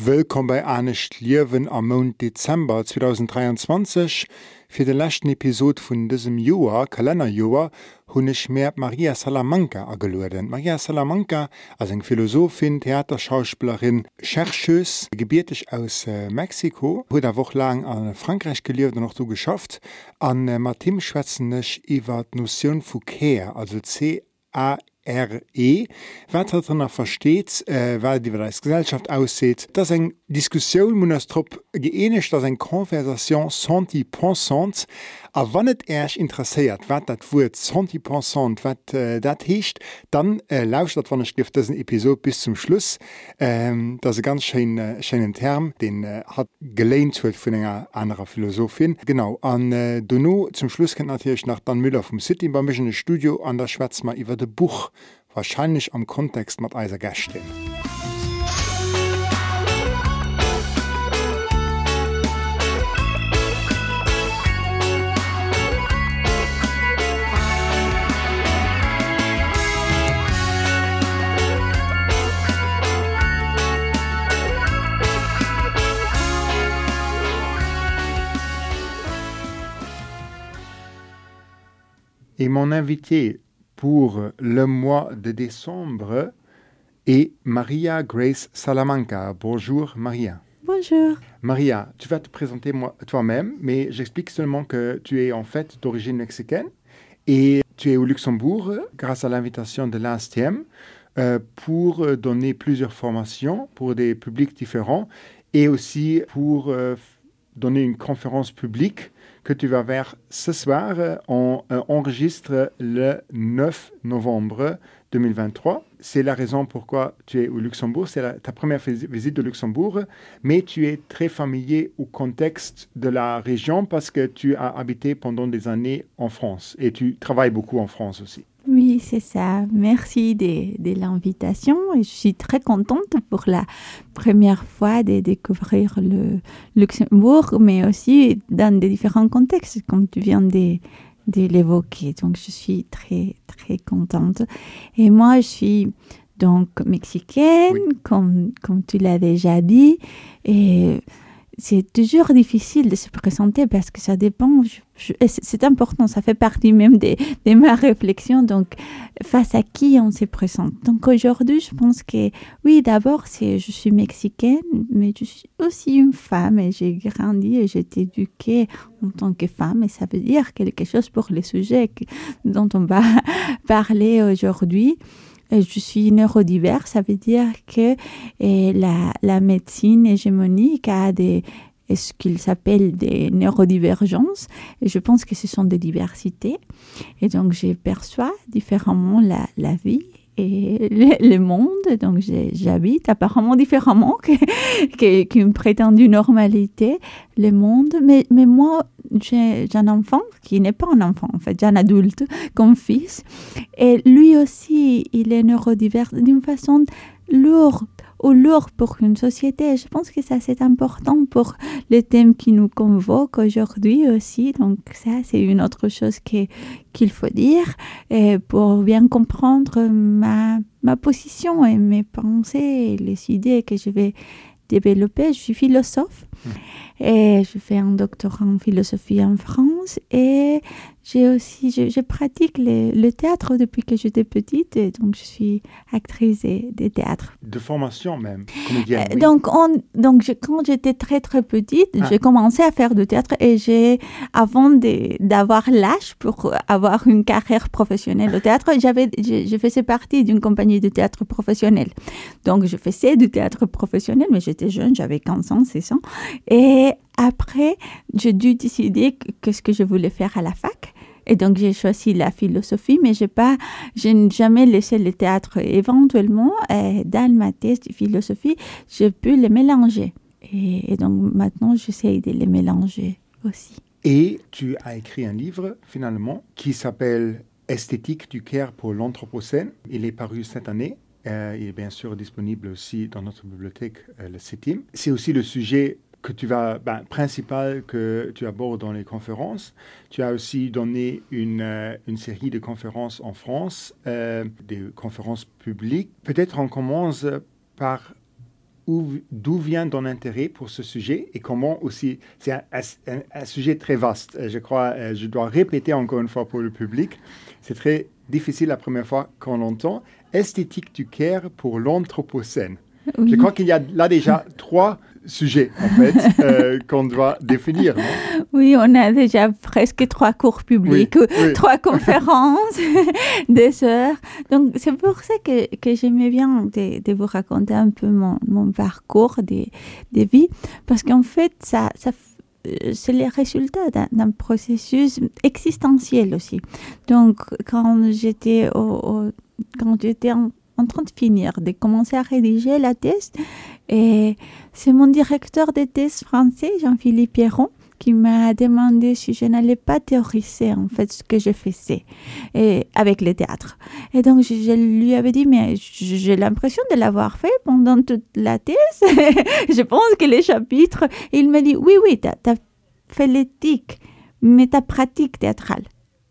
Willkommen bei anecht Leben am Mound Dezember 2023 fir letzten Episode von diesem Jahr, Kalenderjahr, habe ich mir Maria Salamanca ageloden. Maria Salamanca ass eine Philosophin, Theaterschauspielerin, Chercheuse, gebiertech aus äh, Mexiko, hat eine Woche lang in Frankreich gelebt und auch so geschafft, an äh, Martin Schwätzennech iwwer d Noioun Fouquet, also C-A-E. RE, wat er nach versteht, äh, weil die als Gesellschaft aussieht, dass eng Diskussion Monastrop geähnigt dass eng Konversation senti pensant, a wannet erch interessiert, wat dat Wu senti pensant, wat äh, dat hecht, dann äh, lauscht dat wann Stift diesen Episode bis zum Schluss. Ähm, das ist ganz schön, äh, schönen Term, den äh, hat gelehnt huet vun enger anderer Philosophin. Genau an äh, Donno zum Schluss kennt natürlich nach Dan Müller vom City beim Studio an der Schwärzmer iwwer de Buch wahrscheinlich am Kontext mat eiser Gästin. Et mon invité pour le mois de décembre est Maria Grace Salamanca. Bonjour Maria. Bonjour. Maria, tu vas te présenter toi-même, mais j'explique seulement que tu es en fait d'origine mexicaine et tu es au Luxembourg grâce à l'invitation de l'ASTM euh, pour donner plusieurs formations pour des publics différents et aussi pour euh, donner une conférence publique que tu vas faire ce soir. On euh, enregistre le 9 novembre 2023. C'est la raison pourquoi tu es au Luxembourg. C'est ta première visite au Luxembourg, mais tu es très familier au contexte de la région parce que tu as habité pendant des années en France et tu travailles beaucoup en France aussi. Oui, c'est ça. Merci de, de l'invitation. Je suis très contente pour la première fois de découvrir le Luxembourg, mais aussi dans des différents contextes, comme tu viens de, de l'évoquer. Donc, je suis très, très contente. Et moi, je suis donc mexicaine, oui. comme, comme tu l'as déjà dit. Et c'est toujours difficile de se présenter parce que ça dépend. C'est important, ça fait partie même de, ma réflexion. Donc, face à qui on se présente? Donc, aujourd'hui, je pense que, oui, d'abord, c'est je suis mexicaine, mais je suis aussi une femme et j'ai grandi et j'ai été éduquée en tant que femme. Et ça veut dire quelque chose pour les sujets dont on va parler aujourd'hui je suis neurodiverse, ça veut dire que la, la médecine hégémonique a des ce qu'il s'appelle des neurodivergences. Je pense que ce sont des diversités. Et donc, je perçois différemment la, la vie et le, monde. Donc, j'habite apparemment différemment qu'une qu prétendue normalité, le monde. Mais, mais moi, j'ai un enfant qui n'est pas un enfant, en fait, j'ai un adulte comme fils. Et lui aussi, il est neurodivers d'une façon lourde ou lourd pour une société. Je pense que ça, c'est important pour les thèmes qui nous convoquent aujourd'hui aussi. Donc, ça, c'est une autre chose qu'il qu faut dire pour bien comprendre ma, ma position et mes pensées et les idées que je vais Je suis philosophe et je fais un doctorat en philosophie en France et j'ai aussi je, je pratique le, le théâtre depuis que j'étais petite et donc je suis actrice de, de théâtre de formation même comédienne, euh, oui. donc on donc je, quand j'étais très très petite ah. j'ai commencé à faire du théâtre et j'ai avant d'avoir l'âge pour avoir une carrière professionnelle au théâtre j'avais je, je faisais partie d'une compagnie de théâtre professionnel donc je faisais du théâtre professionnel mais j'étais jeune j'avais 15 ans 16 ans et après j'ai dû décider qu'est-ce que je voulais faire à la fac et donc j'ai choisi la philosophie mais j'ai pas je n'ai jamais laissé le théâtre éventuellement euh, dans ma thèse de philosophie je peux les mélanger et, et donc maintenant j'essaye de les mélanger aussi Et tu as écrit un livre, finalement, qui s'appelle Esthétique du Caire pour l'Anthropocène. Il est paru cette année. Euh, il est bien sûr disponible aussi dans notre bibliothèque, euh, le CETIM. C'est aussi le sujet que tu vas, ben, principal que tu abordes dans les conférences. Tu as aussi donné une, euh, une série de conférences en France, euh, des conférences publiques. Peut-être on commence par d'où vient ton intérêt pour ce sujet et comment aussi, c'est un, un, sujet très vaste. Je crois, je dois répéter encore une fois pour le public, c'est très difficile la première fois qu'on l'entend. Esthétique du Caire pour l'Anthropocène. Oui. Je crois qu'il y a là déjà trois sujets, en fait, euh, qu'on doit définir. Oui, on a déjà presque trois cours publics, oui, oui. trois conférences, des heures. Donc, c'est pour ça que, que j'aimais bien de, de, vous raconter un peu mon, mon parcours de, de vie, parce qu'en fait, ça, ça c'est le résultat d'un processus existentiel aussi. Donc, quand j'étais au, au, quand j'étais en, en train de finir, de commencer à rédiger la thèse. Et c'est mon directeur de thèse français, Jean-Philippe Pierron, qui m'a demandé si je n'allais pas théoriser en fait ce que je faisais et avec le théâtre. Et donc je, lui avais dit mais j'ai l'impression de l'avoir fait pendant toute la thèse. je pense que les chapitres. Il m'a dit oui oui tu as, as, fait l'éthique mais ta pratique théâtrale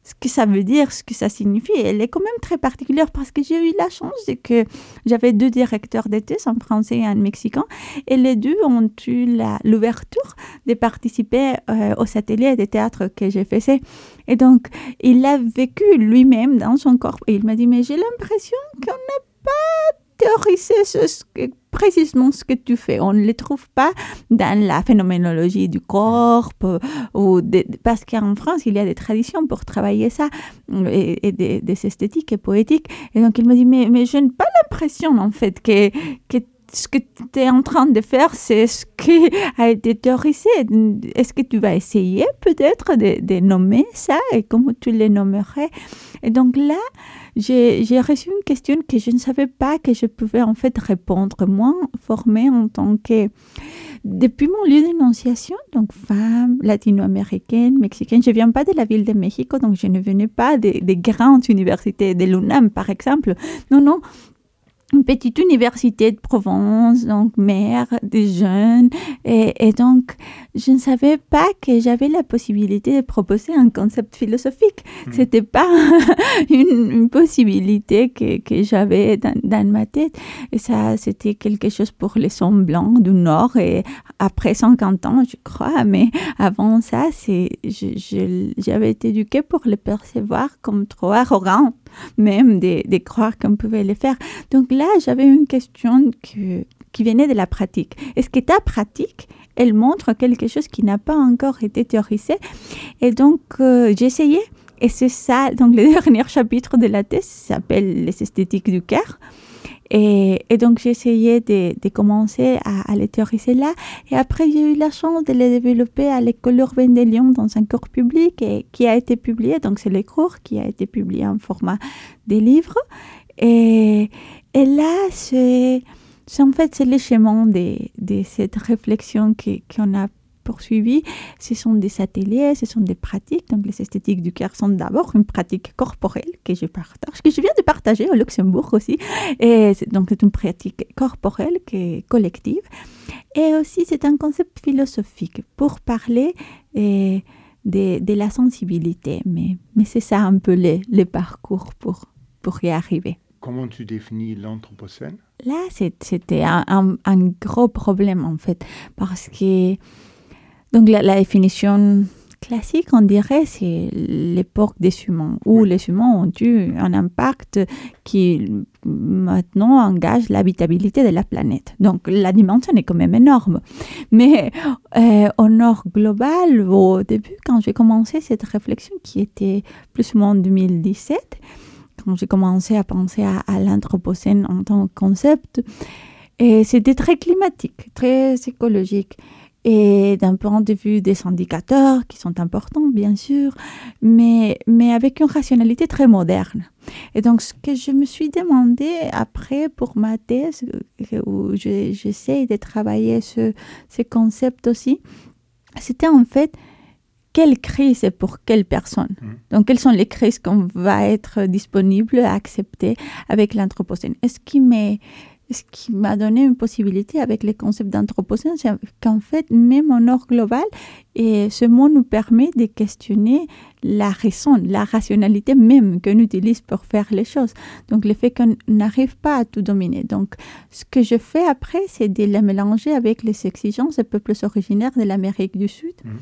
ce que ça veut dire, ce que ça signifie. Elle est quand même très particulière parce que j'ai eu la chance de que j'avais deux directeurs d'été, un français et un mexicain, et les deux ont eu l'ouverture de participer euh, aux ateliers de théâtre que j'ai fait. Et donc, il a vécu lui-même dans son corps. Et il m'a dit, mais j'ai l'impression qu'on n'a pas théorisé ce, ce, précisément ce que tu fais. On ne le trouve pas dans la phénoménologie du corps, ou de, parce qu'en France, il y a des traditions pour travailler ça, et, et des, esthétiques et poétiques. Et donc, il me dit, mais, mais je n'ai pas l'impression, en fait, que, que ce que tu es en train de faire, c'est ce qui a été théorisé. Est-ce que tu vas essayer peut-être de, nommer ça et comment tu les nommerais? Et donc là, j'ai reçu une question que je ne savais pas que je pouvais en fait répondre. Moi, formée en tant que... Depuis mon lieu d'énonciation, donc femme latino-américaine, mexicaine, je ne viens pas de la ville de Mexico, donc je ne venais pas des, des grandes universités, de l'UNAM par exemple. Non, non, une petite université de Provence, donc mère des jeunes. Et, et, donc, je ne savais pas que j'avais la possibilité de proposer un concept philosophique. Mmh. C'était pas une, une, possibilité que, que j'avais dans, dans, ma tête. Et ça, c'était quelque chose pour les hommes blancs du Nord. Et après 50 ans, je crois, mais avant ça, c'est, j'avais été éduquée pour le percevoir comme trop arrogant même de, croire qu'on pouvait le faire. Donc là, j'avais une question que, qui venait de la pratique. Est-ce que ta pratique, elle montre quelque chose qui n'a pas encore été théorisé? Et donc, euh, j'essayais. Et c'est ça, donc le dernier chapitre de la thèse s'appelle Les esthétiques du cœur. Et, et, donc, essayé de, commencer à, à, les théoriser là. Et après, j'ai eu la chance de les développer à l'école urbaine de Lyon dans un cours public qui a été publié. Donc, c'est le cours qui a été publié en format des livres. Et, là, c'est en fait c'est le chemin de cette réflexion qu'on a poursuivi. Ce sont des ateliers, ce sont des pratiques. Donc, les esthétiques du cœur sont d'abord une pratique corporelle que je partage, que je viens de partager au Luxembourg aussi. Et donc, c'est une pratique corporelle qui est collective. Et aussi, c'est un concept philosophique pour parler et, de, de, la sensibilité. Mais, mais c'est ça un peu le, le parcours pour, pour y arriver. Comment tu définis l'anthropocène? Là, c'était un, un, un, gros problème en fait, parce que donc la, la, définition classique, on dirait, c'est l'époque des humains, où les humains ont eu un impact qui maintenant engage l'habitabilité de la planète. Donc la dimension est quand même énorme. Mais euh, au nord global, au début, quand j'ai commencé cette réflexion qui était plus ou moins en 2017, quand j'ai commencé à penser à, à l'anthropocène en tant que concept, et c'était très climatique, très écologique et d'un point de vue des indicateurs qui sont importants, bien sûr, mais, mais avec une rationalité très moderne. Et donc, ce que je me suis demandé après pour ma thèse, où j'essaie de travailler ce, ce concept aussi, c'était en fait quelle crise et pour quelle personne? Mhm. Donc, quelles sont les crises qu'on va être disponible à accepter avec l'Anthropocène? Est-ce qui m'est ce qui m'a donné une possibilité avec les concepts d'anthropocène, c'est qu'en fait, même en nord global, et ce mot nous permet de questionner la raison, la rationalité même qu'on utilise pour faire les choses. Donc, le fait qu'on n'arrive pas à tout dominer. Donc, ce que je fais après, c'est de les mélanger avec les exigences des peuples originaires de l'Amérique du Sud. Mhm.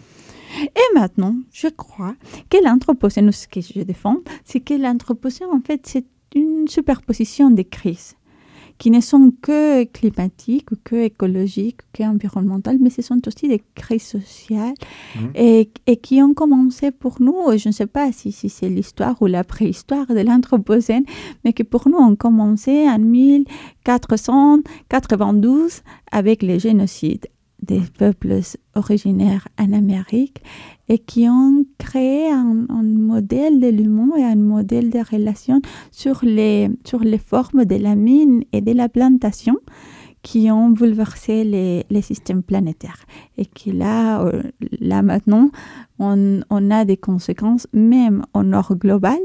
Et maintenant, je crois que l'anthropocène, ce que je défends, c'est que l'anthropocène, en fait, c'est une superposition des crises qui ne sont que climatiques que écologiques que environnementales, mais ce sont aussi des crises sociales Mhm. et, et qui ont commencé pour nous, je ne sais pas si, si c'est l'histoire ou la préhistoire de l'Anthropocène, mais qui pour nous ont commencé en 1492 avec les génocides des peuples originaires en Amérique et qui ont créé un, modèle de l'humain et un modèle de relation sur les, sur les formes de la mine et de la plantation qui ont bouleversé les, les systèmes planétaires. Et qui là, euh, là maintenant, on, on a des conséquences même au nord global.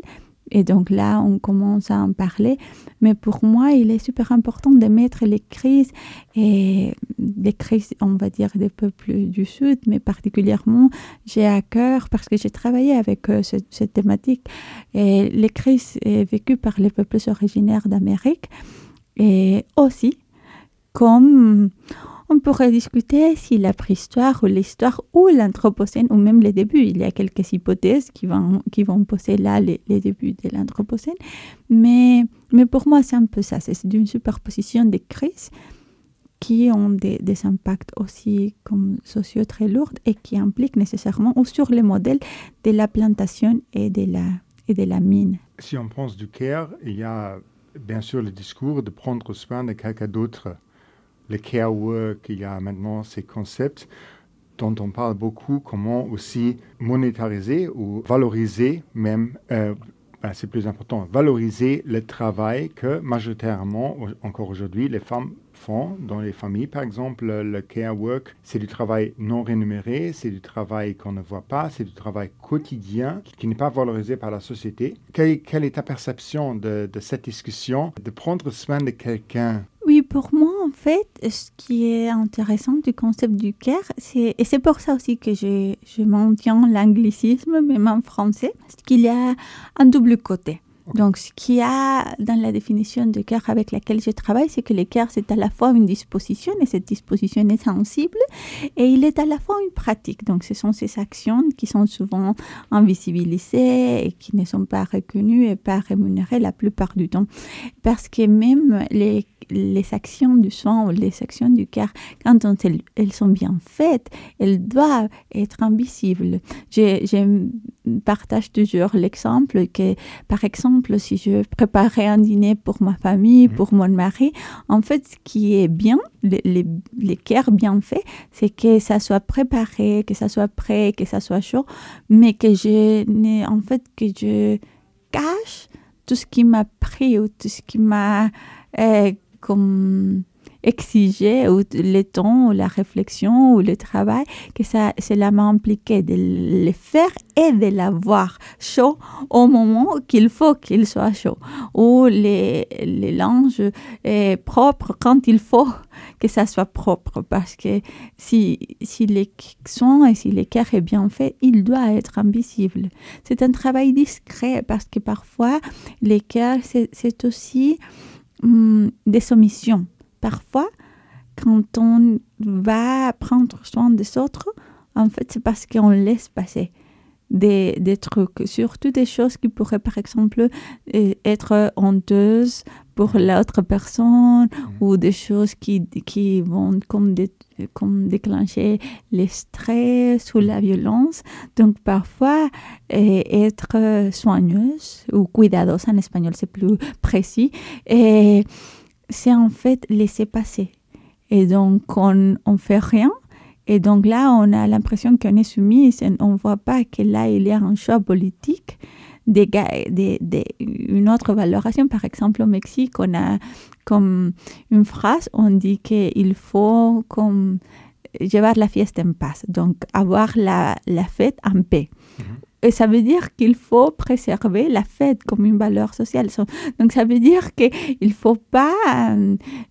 Et donc là, on commence à en parler. Mais pour moi, il est super important de mettre les crises, et les crises, on va dire, des peuples du Sud, mais particulièrement, j'ai à cœur, parce que j'ai travaillé avec euh, ce- cette thématique, et les crises euh, vécues par les peuples originaires d'Amérique, et aussi, comme on pourrait discuter si la préhistoire ou l'histoire ou l'anthropocène ou même les débuts, il y a quelques hypothèses qui vont, qui vont poser là les, les débuts de l'anthropocène, mais, mais pour moi c'est un peu ça, c'est une superposition des crises qui ont des, des impacts aussi comme sociaux très lourds et qui impliquent nécessairement ou sur les modèles de la plantation et de la, et de la mine. Si on pense du care, il y a bien sûr le discours de prendre soin de quelqu'un d'autre. Le care work, il y a maintenant ces concepts dont on parle beaucoup, comment aussi monétariser ou valoriser même, euh, ben, c'est plus important, valoriser le travail que majoritairement, encore aujourd'hui, les femmes dans les familles. Par exemple, le care work, c'est du travail non rémunéré, c'est du travail qu'on ne voit pas, c'est du travail quotidien qui, n'est pas valorisé par la société. Quelle, est ta perception de, cette discussion, de prendre soin de quelqu'un? Oui, pour moi, en fait, ce qui est intéressant du concept du care, c'est, et c'est pour ça aussi que je, je maintiens l'anglicisme, même en français, c'est qu'il y a un double côté. Donc, ce qu'il y a dans la définition de care avec laquelle je travaille, c'est que le care, c'est à la fois une disposition, et cette disposition est sensible, et il est à la fois une pratique. Donc, ce sont ces actions qui sont souvent invisibilisées et qui ne sont pas reconnues et pas rémunérées la plupart du temps. Parce que même les, les actions du soin ou les actions du cœur, quand on- elles, elles sont bien faites, elles doivent être invisibles. Je, je partage toujours l'exemple que, par exemple, si je préparais un dîner pour ma famille, Mhm. pour mon mari, en fait, ce qui est bien, les, les, bien faits, c'est que ça soit préparé, que ça soit prêt, que ça soit chaud, mais que je n'ai, en fait, que je cache tout ce qui m'a pris ou tout ce qui m'a euh, comme exigé ou le temps ou la réflexion ou le travail que ça cela m'a impliqué de le faire et de l'avoir chaud au moment qu'il faut qu'il soit chaud ou les, les linges euh, propres quand il faut que ça soit propre parce que si, si les soins et si l'écart est bien fait, il doit être invisible. C'est un travail discret parce que parfois l'écart, c'est aussi hum, des omissions. Parfois, quand on va prendre soin des autres, en fait, c'est parce qu'on laisse passer des, des trucs, surtout des choses qui pourraient, par exemple, euh, être honteuses pour l'autre personne ou des choses qui, qui vont comme, dé- comme déclencher le stress ou la violence. Donc, parfois, euh, être soigneuse ou cuidadosa en espagnol, c'est plus précis, et c'est en fait laisser passer. Et donc, on ne fait rien. Et donc là, on a l'impression qu'on est soumise. et On ne voit pas que là, il y a un choix politique, des, des, des- une autre valorisation. Par exemple, au Mexique, on a comme une phrase, on dit qu'il faut comme llevar la fiesta en paz, donc avoir la, la fête en paix. Et ça veut dire qu'il faut préserver la fête comme une valeur sociale. Donc ça veut dire qu'il ne faut pas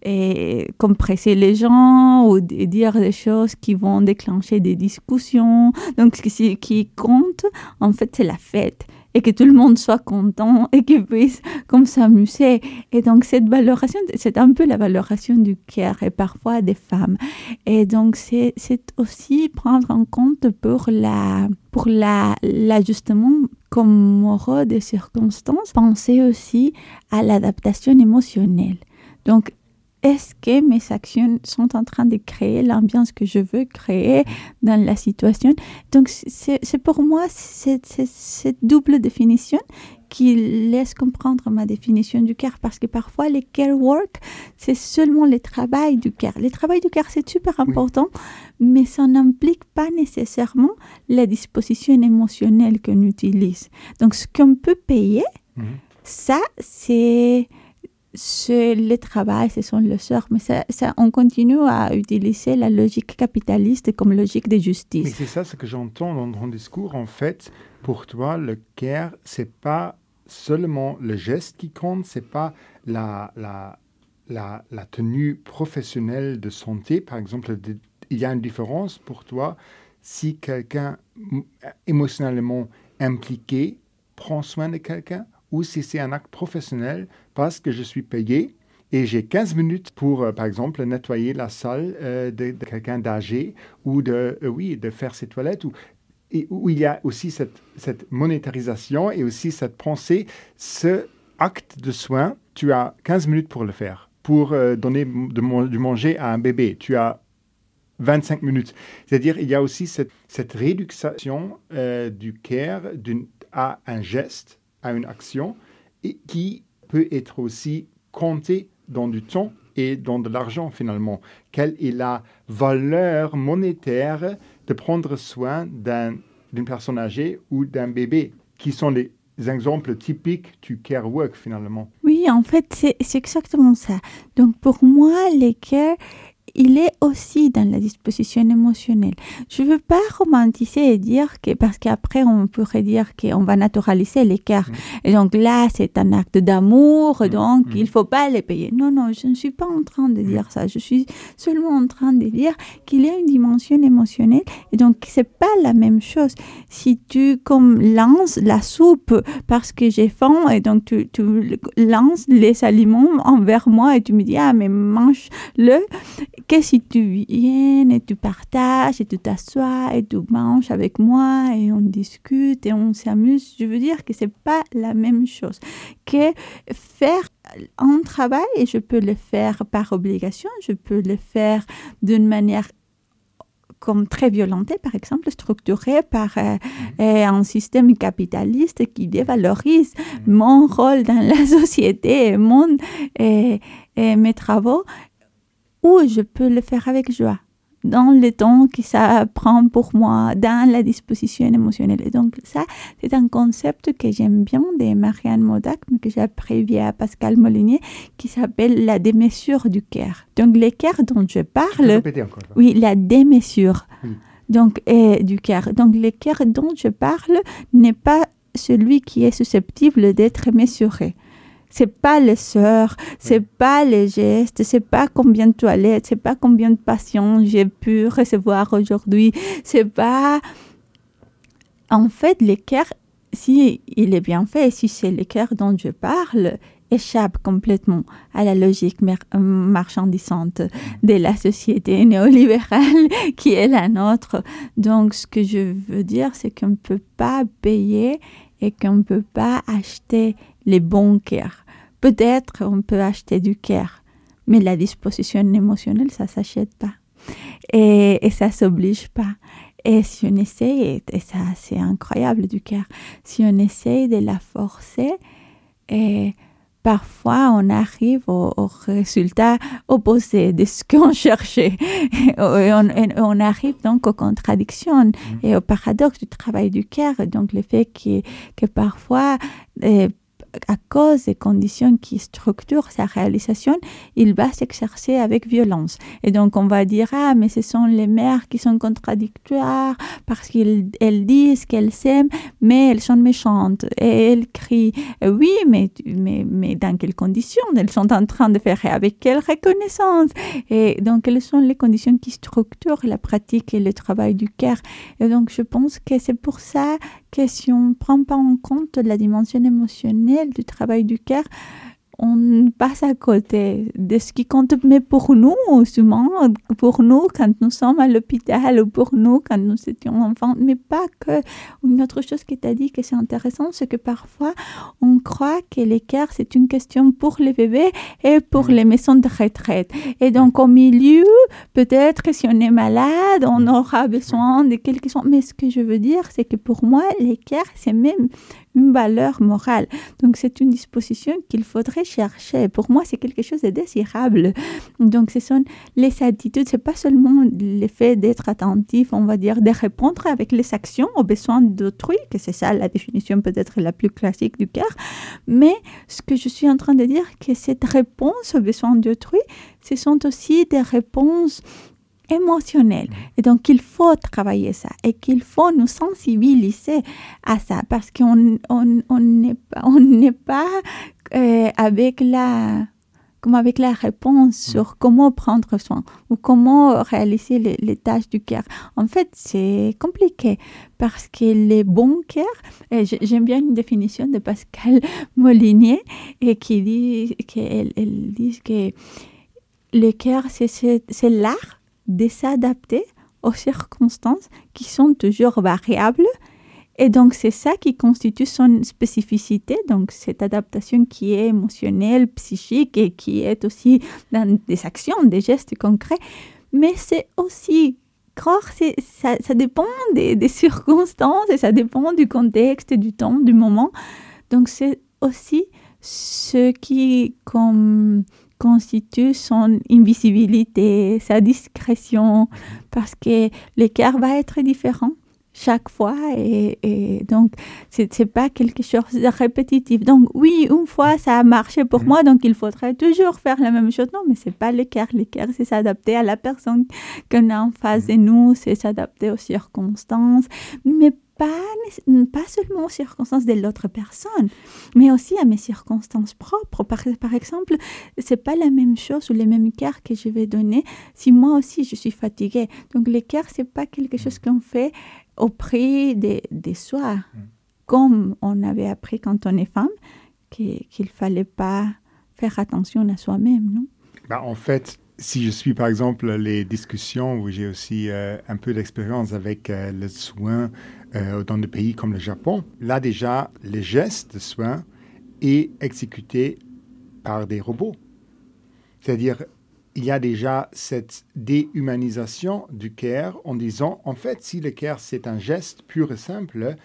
euh, compresser les gens ou dire des choses qui vont déclencher des discussions. Donc ce qui compte, en fait, c'est la fête et que tout le monde soit content et qu'il puisse comme s'amuser. Et donc cette valoration, c'est un peu la valoration du cœur et parfois des femmes. Et donc c'est aussi prendre en compte pour la pour l'ajustement la, comme moraux des circonstances, penser aussi à l'adaptation émotionnelle. Donc est-ce que mes actions sont en train de créer l'ambiance que je veux créer dans la situation? Donc, c'est pour moi cette, double définition qui laisse comprendre ma définition du cœur parce que parfois les care work, c'est seulement le travail du cœur. Le travail du cœur, c'est super important, mais ça n'implique pas nécessairement la disposition émotionnelle qu'on utilise. Donc, ce qu'on peut payer, mhm. ça, c'est le travail, ce sont le sort, mais ça, on continue à utiliser la logique capitaliste comme logique de justice. Mais c'est ça ce que j'entends dans ton discours. En fait, pour toi, le care, c'est pas seulement le geste qui compte, c'est pas la, la, la, tenue professionnelle de santé. Par exemple, il y a une différence pour toi si quelqu'un émotionnellement impliqué prend soin de quelqu'un ou si c'est un acte professionnel parce que je suis payé et j'ai 15 minutes pour, euh, par exemple, nettoyer la salle euh, de, quelqu'un d'âgé ou de, euh, oui, de faire ses toilettes. Et, où il y a aussi cette, monétarisation et aussi cette pensée, ce acte de soin, tu as 15 minutes pour le faire. Pour donner du manger à un bébé, tu as 25 minutes. C'est-à-dire, il y a aussi cette, cette réduction du care à un geste, à une action, et qui peut être aussi compté dans du temps et dans de l'argent finalement. Quelle est la valeur monétaire de prendre soin d'une personne âgée ou d'un bébé, qui sont les exemples typiques du care work finalement? Oui, en fait, c'est exactement ça. Donc pour moi, les care, il est aussi dans la disposition émotionnelle. Je ne veux pas romantiser et dire que, parce qu'après on pourrait dire qu'on va naturaliser l'écart. Mm. Et donc là, c'est un acte d'amour, mm. donc mm. il ne faut pas les payer. Non, non, je ne suis pas en train de dire ça. Je suis seulement en train de dire qu'il y a une dimension émotionnelle. Et donc, c'est pas la même chose. Si tu, comme, lances la soupe parce que j'ai faim, et donc tu, tu lances les aliments envers moi et tu me dis, ah, mais mange-le que si tu viens et tu partages et tu t'assois et tu manges avec moi et on discute et on s'amuse, je veux dire que c'est pas la même chose que faire un travail et je peux le faire par obligation, je peux le faire d'une manière comme très violentée, par exemple, structurée par euh, mm-hmm. euh, un système capitaliste qui dévalorise mm-hmm. mon rôle dans la société, mon, et, et mes travaux ou je peux le faire avec joie, dans le temps que ça prend pour moi, dans la disposition émotionnelle. Et donc ça, c'est un concept que j'aime bien de Marianne Modak, mais que j'ai appris via Pascal Molinier, qui s'appelle la démesure du cœur. Donc le cœur dont je parle, oui, la démesure donc, du cœur. Donc le cœur dont je parle n'est pas celui qui est susceptible d'être mesuré c'est pas les sœurs, c'est pas les gestes, c'est pas combien de toilettes, c'est pas combien de patients j'ai pu recevoir aujourd'hui, c'est pas. En fait, l'équerre, si il est bien fait, si c'est l'équerre dont je parle, échappe complètement à la logique marchandisante de la société néolibérale qui est la nôtre. Donc, ce que je veux dire, c'est qu'on ne peut pas payer et qu'on ne peut pas acheter les bons cœurs. Peut-être on peut acheter du cœur, mais la disposition émotionnelle, ça s'achète pas. Et, et ça s'oblige pas. Et si on essaye, et ça c'est incroyable du cœur, si on essaye de la forcer, et parfois on arrive au, résultat opposé de ce qu'on cherchait. et on, on, arrive donc aux contradictions mm. et au paradoxe du travail du cœur. Donc le fait que, que parfois, à cause des conditions qui structurent sa réalisation, il va s'exercer avec violence. Et donc, on va dire, ah, mais ce sont les mères qui sont contradictoires parce qu'elles disent qu'elles s'aiment, mais elles sont méchantes et elles crient. Oui, mais, mais, mais dans quelles conditions? Elles sont en train de faire avec quelle reconnaissance? Et donc, quelles sont les conditions qui structurent la pratique et le travail du cœur? Et donc, je pense que c'est pour ça que si on ne prend pas en compte la dimension émotionnelle du travail du cœur, on passe à côté de ce qui compte, mais pour nous, souvent, pour nous, quand nous sommes à l'hôpital, ou pour nous, quand nous étions enfants, mais pas que. Une autre chose que tu as dit que c'est intéressant, c'est que parfois, on croit que l'écart, c'est une question pour les bébés et pour mm. les maisons de retraite. Et donc, au milieu, peut-être que si on est malade, on mm. aura besoin de quelque chose. Mais ce que je veux dire, c'est que pour moi, l'écart, c'est même une valeur morale. Donc c'est une disposition qu'il faudrait chercher. Pour moi, c'est quelque chose de désirable. Donc ce sont les attitudes, c'est pas seulement l'effet d'être attentif, on va dire, de répondre avec les actions aux besoins d'autrui, que c'est ça la définition peut-être la plus classique du cœur, mais ce que je suis en train de dire, que cette réponse aux besoins d'autrui, ce sont aussi des réponses émotionnel. Mm. Et donc, il faut travailler ça et qu'il faut nous sensibiliser à ça parce qu'on n'est on, on pas, on pas euh, avec la comme avec la réponse mm. sur comment prendre soin ou comment réaliser les, tâches du cœur. En fait, c'est compliqué parce que les bons cœurs, j'aime bien une définition de Pascal Molinier et qui dit qu'elle elle dit que le cœur, c'est l'art de s'adapter aux circonstances qui sont toujours variables. Et donc, c'est ça qui constitue son spécificité, donc cette adaptation qui est émotionnelle, psychique et qui est aussi dans des actions, des gestes concrets. Mais c'est aussi croire, ça, dépend des, circonstances et ça dépend du contexte, du temps, du moment. Donc, c'est aussi ce qui, constitue son invisibilité, sa discrétion, parce que l'écart va être différent chaque fois et, donc c'est n'est pas quelque chose de répétitif. Donc oui, une fois ça a marché pour mm. moi, donc il faudrait toujours faire la même chose. Non, mais c'est pas l'écart. L'écart, c'est s'adapter à la personne qu'on a en face de nous, c'est s'adapter aux circonstances, mais pas, pas seulement aux circonstances de l'autre personne, mais aussi à mes circonstances propres. Par, par exemple, c'est pas la même chose ou les mêmes cœurs que je vais donner si moi aussi je suis fatiguée. Donc l'écart, c'est pas quelque chose qu'on fait au prix des de soi, mm. comme on avait appris quand on est femme, qu'il ne fallait pas faire attention à soi-même, non? Bah, en fait, si je suis par exemple les discussions où j'ai aussi euh, un peu d'expérience avec euh, le soin euh, dans des pays comme le Japon, là déjà, le geste de soin est exécuté par des robots. C'est-à-dire, il y a déjà cette déhumanisation du care en disant, en fait, si le care c'est un geste pur et simple,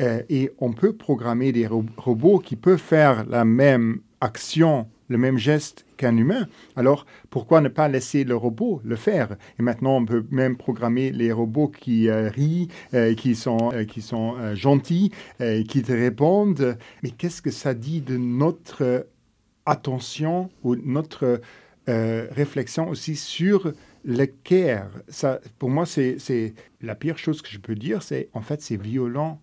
et on peut programmer des robots qui peuvent faire la même action le même geste qu'un humain. Alors, pourquoi ne pas laisser le robot le faire? Et maintenant, on peut même programmer les robots qui euh, rient, euh, qui sont, euh, qui sont gentils, qui te répondent. Mais qu'est-ce que ça dit de notre attention ou notre réflexion aussi sur le care ça, Pour moi, c'est la pire chose que je peux dire, c'est en fait, c'est violent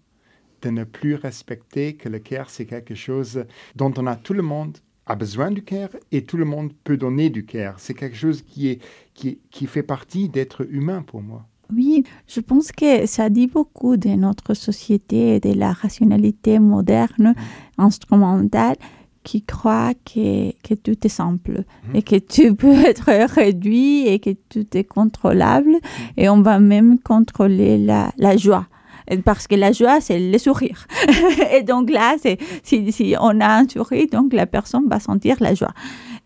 de ne plus respecter que le care, c'est quelque chose dont on a tout le monde a besoin du care et tout le monde peut donner du care. C'est quelque chose qui, est, qui, qui fait partie d'être humain pour moi. Oui, je pense que ça dit beaucoup de notre société et de la rationalité moderne, mm. instrumentale, qui croit que, que tout est simple mm. et que tu peux être réduit et que tout est contrôlable. Mm. Et on va même contrôler la, la joie parce que la joie, c'est le sourire. et donc là, c'est, si, si, on a un sourire, donc la personne va sentir la joie.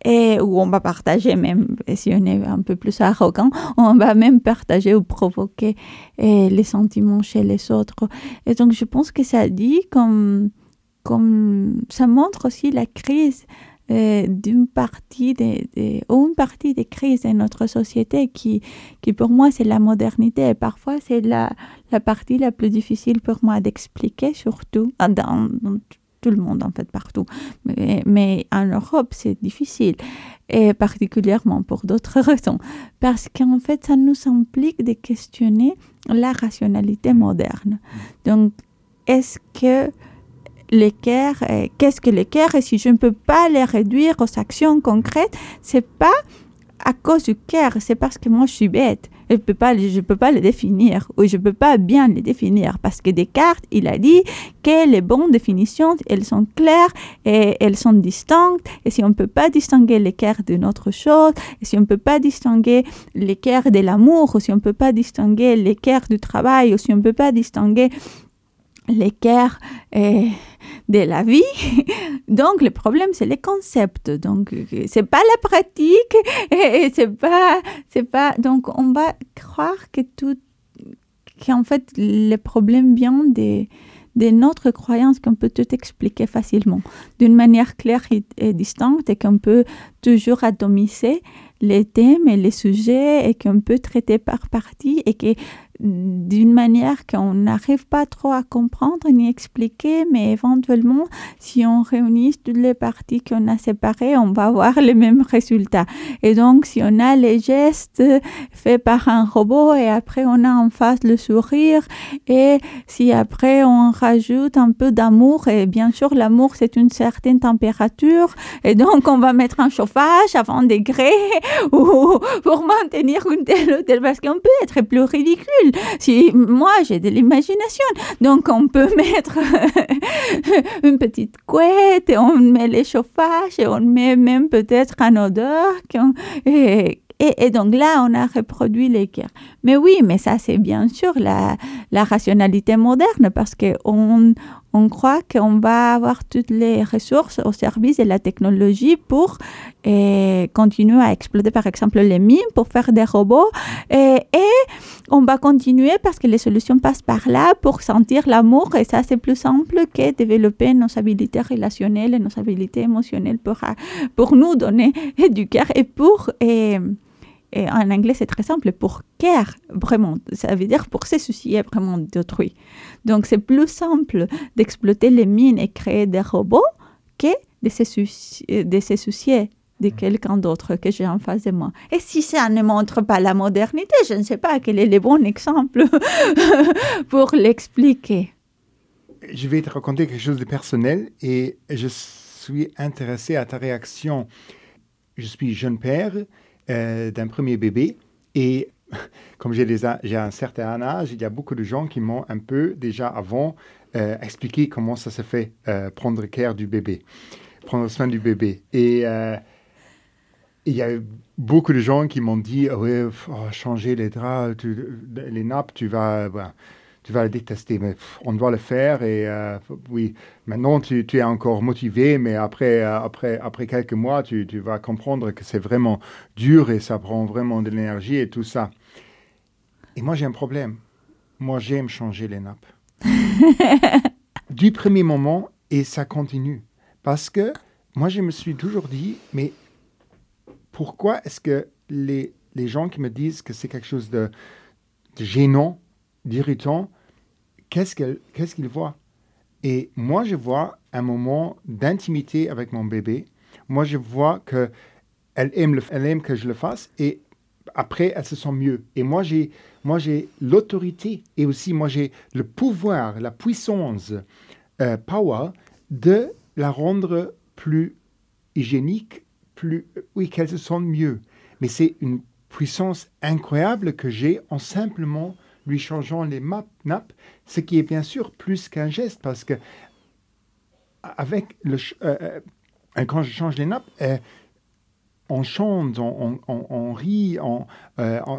Et où on va partager même, si on est un peu plus arrogant, on va même partager ou provoquer eh, les sentiments chez les autres. Et donc je pense que ça dit comme, comme ça montre aussi la crise euh, d'une partie des, ou une partie des crises de notre société qui, qui pour moi c'est la modernité et parfois c'est la, la partie la plus difficile pour moi d'expliquer surtout dans, tout le monde, en fait, partout. Mais, mais en Europe, c'est difficile, et particulièrement pour d'autres raisons. Parce qu'en fait, ça nous implique de questionner la rationalité moderne. Donc, est-ce que l'équerre, qu'est-ce que l'équerre? Et si je ne peux pas les réduire aux actions concrètes, c'est pas à cause du cœur, c'est parce que moi je suis bête. Je ne peux, pas, je peux pas les définir ou je ne peux pas bien les définir parce que Descartes, il a dit que les bonnes définitions, elles sont claires et elles sont distinctes. Et si on ne peut pas distinguer l'équerre d'une autre chose, et si on ne peut pas distinguer l'équerre de l'amour, ou si on ne peut pas distinguer l'équerre du travail, ou si on ne peut pas distinguer l'équerre de la vie. Donc, le problème, c'est les concepts. Donc, c'est pas la pratique et c'est pas, c'est pas, donc, on va croire que tout, qu'en fait, les problèmes viennent des, de notre croyance qu'on peut tout expliquer facilement, d'une manière claire et, distincte, et qu'on peut toujours atomiser les thèmes et les sujets, et qu'on peut traiter par partie, et que d'une manière qu'on n'arrive pas trop à comprendre ni expliquer, mais éventuellement, si on réunit toutes les parties qu'on a séparées, on va avoir les mêmes résultats. Et donc, si on a les gestes faits par un robot et après on a en face le sourire, et si après on rajoute un peu d'amour, et bien sûr, l'amour c'est une certaine température, et donc on va mettre un chauffage à 20 degrés ou pour maintenir une telle ou telle, parce qu'on peut être plus ridicule si moi, j'ai de l'imagination. Donc, on peut mettre une petite couette et on met les chauffages et on met même peut-être un odeur. Et, donc là, on a reproduit l'équerre. Mais oui, mais ça, c'est bien sûr la, la rationalité moderne parce qu'on on croit qu'on va avoir toutes les ressources au service de la technologie pour et, continuer à exploiter, par exemple, les mines pour faire des robots. Et, et, on va continuer parce que les solutions passent par là pour sentir l'amour. Et ça, c'est plus simple que développer nos habiletés relationnelles et nos habiletés émotionnelles pour, pour nous donner du cœur et pour... Et, et en anglais, c'est très simple, pour care, vraiment, ça veut dire pour se soucier vraiment d'autrui. Donc, c'est plus simple d'exploiter les mines et créer des robots que de se soucier de, se soucier de quelqu'un d'autre que j'ai en face de moi. Et si ça ne montre pas la modernité, je ne sais pas quel est le bon exemple pour l'expliquer. Je vais te raconter quelque chose de personnel et je suis intéressé à ta réaction. Je suis jeune père euh, d'un premier bébé. Et comme j'ai un certain âge, il y a beaucoup de gens qui m'ont un peu déjà avant euh, expliqué comment ça se fait euh, prendre care du bébé, prendre soin du bébé. Et il y a beaucoup de gens qui m'ont dit, oh, changer les draps, les nappes, tu vas tu vas le détester, mais on doit le faire. Et euh, oui, maintenant tu, es encore motivé, mais après, euh, après, après quelques mois, tu, tu vas comprendre que c'est vraiment dur et ça prend vraiment de l'énergie et tout ça. Et moi, j'ai un problème. Moi, j'aime changer les nappes. du premier moment, et ça continue. Parce que moi, je me suis toujours dit, mais pourquoi est-ce que les, les gens qui me disent que c'est quelque chose de, de gênant, d'irritant, qu'est-ce qu'il voit? Et moi, je vois un moment d'intimité avec mon bébé. Moi, je vois que elle aime, elle aime que je le fasse et après, elle se sent mieux. Et moi, j'ai, moi, j'ai l'autorité et aussi, moi, j'ai le pouvoir, la puissance, euh, power, de la rendre plus hygiénique, plus, oui, qu'elle se sente mieux. Mais c'est une puissance incroyable que j'ai en simplement lui changeant les nappes, ce qui est bien sûr plus qu'un geste parce que avec euh, euh, quand je change les nappes, euh, on chante, on, rit, on,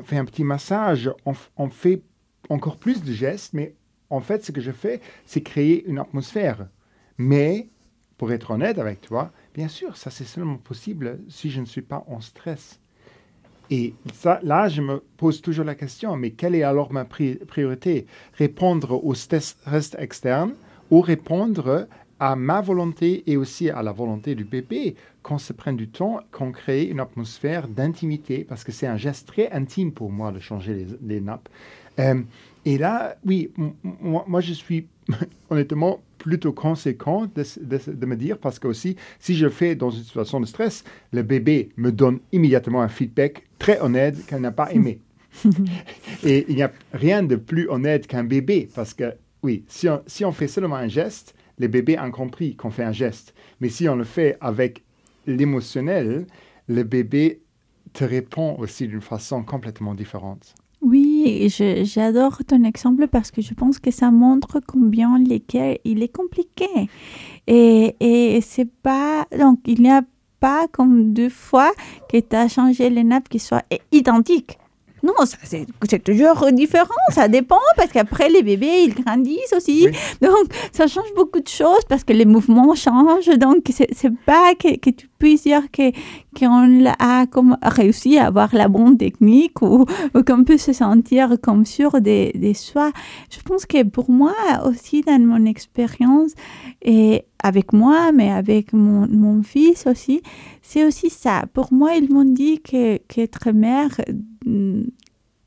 fait un petit massage, on, fait encore plus de gestes, mais en fait, ce que je fais, c'est créer une atmosphère. Mais, pour être honnête avec toi, bien sûr, ça c'est seulement possible si je ne suis pas en stress. Et là, je me pose toujours la question, mais quelle est alors ma priorité? Répondre au stress externe ou répondre à ma volonté et aussi à la volonté du bébé qu'on se prenne du temps, qu'on crée une atmosphère d'intimité, parce que c'est un geste très intime pour moi de changer les, nappes. Euh, et là, oui, moi, je suis honnêtement plutôt conséquent de, de, de, me dire parce que aussi, si je fais dans une situation de stress, le bébé me donne immédiatement un feedback très honnête qu'elle n'a pas aimé. Et il n'y a rien de plus honnête qu'un bébé parce que, oui, si on, si on fait seulement un geste, les bébés ont compris qu'on fait un geste. Mais si on le fait avec l'émotionnel, le bébé te répond aussi d'une façon complètement différente. Oui, j'adore ton exemple parce que je pense que ça montre combien l'équerre, il est compliqué. Et, et c'est pas, donc il n'y a pas comme deux fois que tu as changé les nappes qui soient identiques. Non, c'est toujours différent, ça dépend parce qu'après les bébés, ils grandissent aussi. Donc, ça change beaucoup de choses parce que les mouvements changent. Donc, c'est pas que, que, tu puisses dire qu'on a comme réussi à avoir la bonne technique ou, qu'on peut se sentir comme sûr des, des soi. Je pense que pour moi aussi, dans mon expérience, et avec moi, mais avec mon, mon fils aussi, c'est aussi ça. Pour moi, ils m'ont dit qu'être mère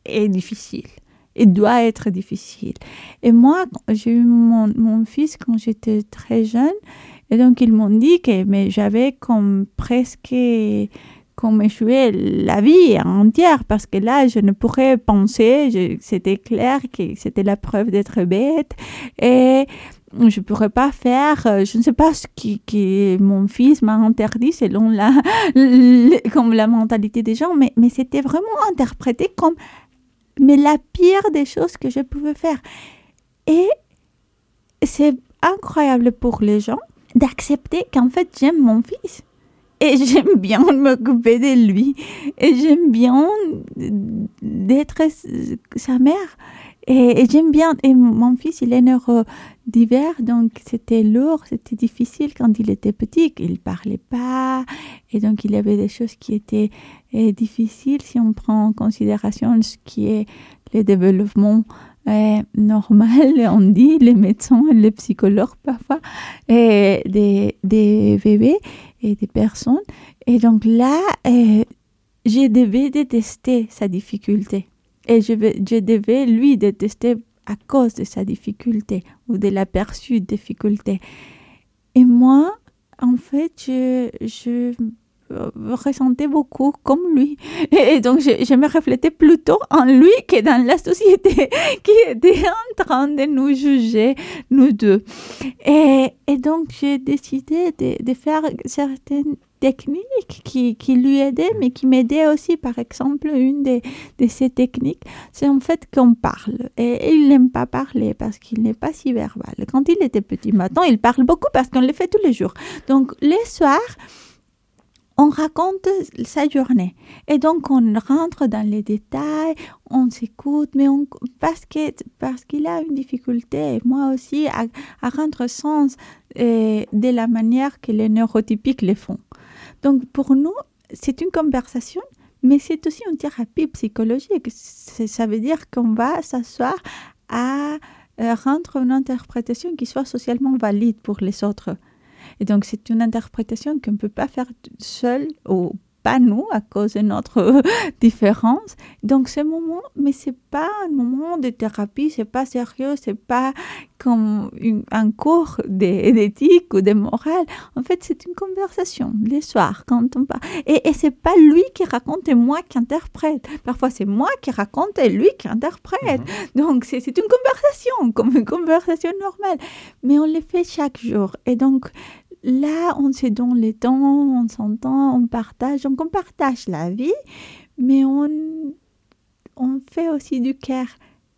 est difficile et doit être difficile. Et moi, j'ai eu mon, mon, fils quand j'étais très jeune, et donc ils m'ont dit que mais j'avais comme presque comme échoué la vie entière parce que là, je ne pourrais penser, c'était clair que c'était la preuve d'être bête et je pourrais pas faire, euh, je ne sais pas ce qui, qui mon fils m'a interdit selon la, comme la mentalité des gens, mais, mais c'était vraiment interprété comme mais la pire des choses que je pouvais faire. Et c'est incroyable pour les gens d'accepter qu'en fait j'aime mon fils. Et j'aime bien m'occuper de lui. Et j'aime bien d'être sa mère. Et, j'aime bien, et mon fils, il est neurodiver, donc c'était lourd, c'était difficile quand il était petit, il parlait pas, et donc il y avait des choses qui étaient eh, difficiles si on prend en considération ce qui est le développement eh, normal, on dit, les médecins, les psychologues parfois, et des, des bébés et des personnes. Et donc là, eh, je devais détester sa difficulté. Et je, je devais lui détester à cause de sa difficulté ou de l'aperçu difficulté. Et moi, en fait, je, je ressentais beaucoup comme lui. Et donc, je, je, me reflétais plutôt en lui que dans la société qui était en train de nous juger, nous deux. Et, et donc, j'ai décidé de, de, faire certaines techniques qui, qui lui aidaient, mais qui m'aidaient aussi. Par exemple, une de, de ces techniques, c'est en fait qu'on parle. Et, il n'aime pas parler parce qu'il n'est pas si verbal. Quand il était petit, maintenant, il parle beaucoup parce qu'on le fait tous les jours. Donc, les soirs, on raconte sa journée. Et donc, on rentre dans les détails, on s'écoute, mais parce qu'il parce qu'il a une difficulté, moi aussi, à, à rendre sens de la manière que les neurotypiques le font. Donc, pour nous, c'est une conversation, mais c'est aussi une thérapie psychologique. Ça veut dire qu'on va s'asseoir à euh, rendre une interprétation qui soit socialement valide pour les autres. Et donc, c'est une interprétation qu'on ne peut pas faire seul ou pas nous à cause de notre différence. Donc, ce moment, mais c'est pas un moment de thérapie, c'est pas sérieux, c'est pas comme une, un cours d'éthique ou de morale. En fait, c'est une conversation les soirs quand on parle. Et, et c'est pas lui qui raconte et moi qui interprète. Parfois, c'est moi qui raconte et lui qui interprète. Mhm. Donc, c'est une conversation, comme une conversation normale. Mais on le fait chaque jour. Et donc, là, on se donne le temps, on s'entend, on partage. Donc, on partage la vie, mais on, on fait aussi du cœur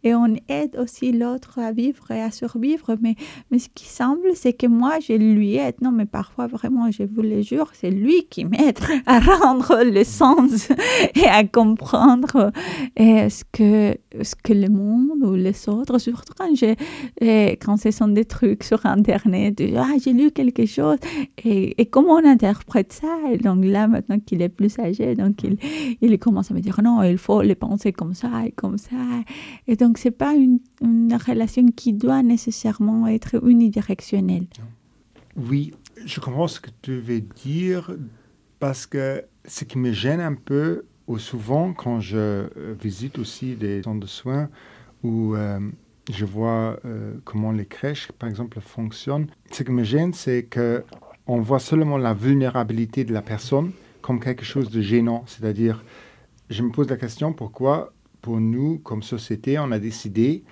et on aide aussi l'autre à vivre et à survivre. Mais, mais ce qui semble, c'est que moi, je lui aide. Non, mais parfois, vraiment, je vous le jure, c'est lui qui m'aide à rendre le sens et à comprendre et ce, que, ce que le monde ou les autres, surtout quand, je, quand ce sont des trucs sur Internet, ah, j'ai lu quelque chose et, et, comment on interprète ça? Et donc là, maintenant qu'il est plus âgé, donc il, il commence à me dire non, il faut les penser comme ça et comme ça. Et donc, ce n'est pas une, une, relation qui doit nécessairement être unidirectionnelle. Oui, je comprends ce que tu veux dire parce que ce qui me gêne un peu, ou souvent quand je euh, visite aussi des centres de soins où euh, je vois euh, comment les crèches, par exemple, fonctionnent. Ce qui me gêne, c'est que on voit seulement la vulnérabilité de la personne comme quelque chose de gênant. C'est-à-dire, je me pose la question pourquoi, pour nous, comme société, on a décidé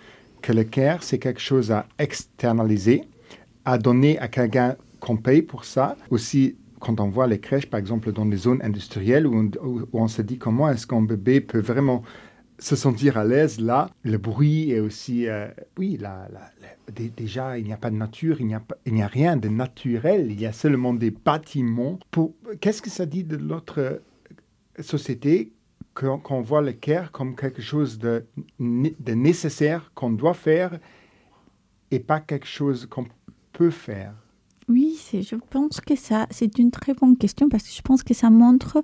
que le care, c'est quelque chose à externaliser, à donner à quelqu'un qu'on paye pour ça. Aussi, quand on voit les crèches, par exemple, dans les zones industrielles, où on, se dit comment est-ce qu'un bébé peut vraiment se sentir à l'aise là, le bruit est aussi, euh, oui, la, déjà, il n'y a pas de nature, il n'y a, rien de naturel, il y a seulement des bâtiments. Qu'est-ce que ça dit de notre société qu'on voit le care comme quelque chose de nécessaire qu'on doit faire et pas quelque chose qu'on peut faire? Oui, je pense que ça, c'est une très bonne question parce que je pense que ça montre,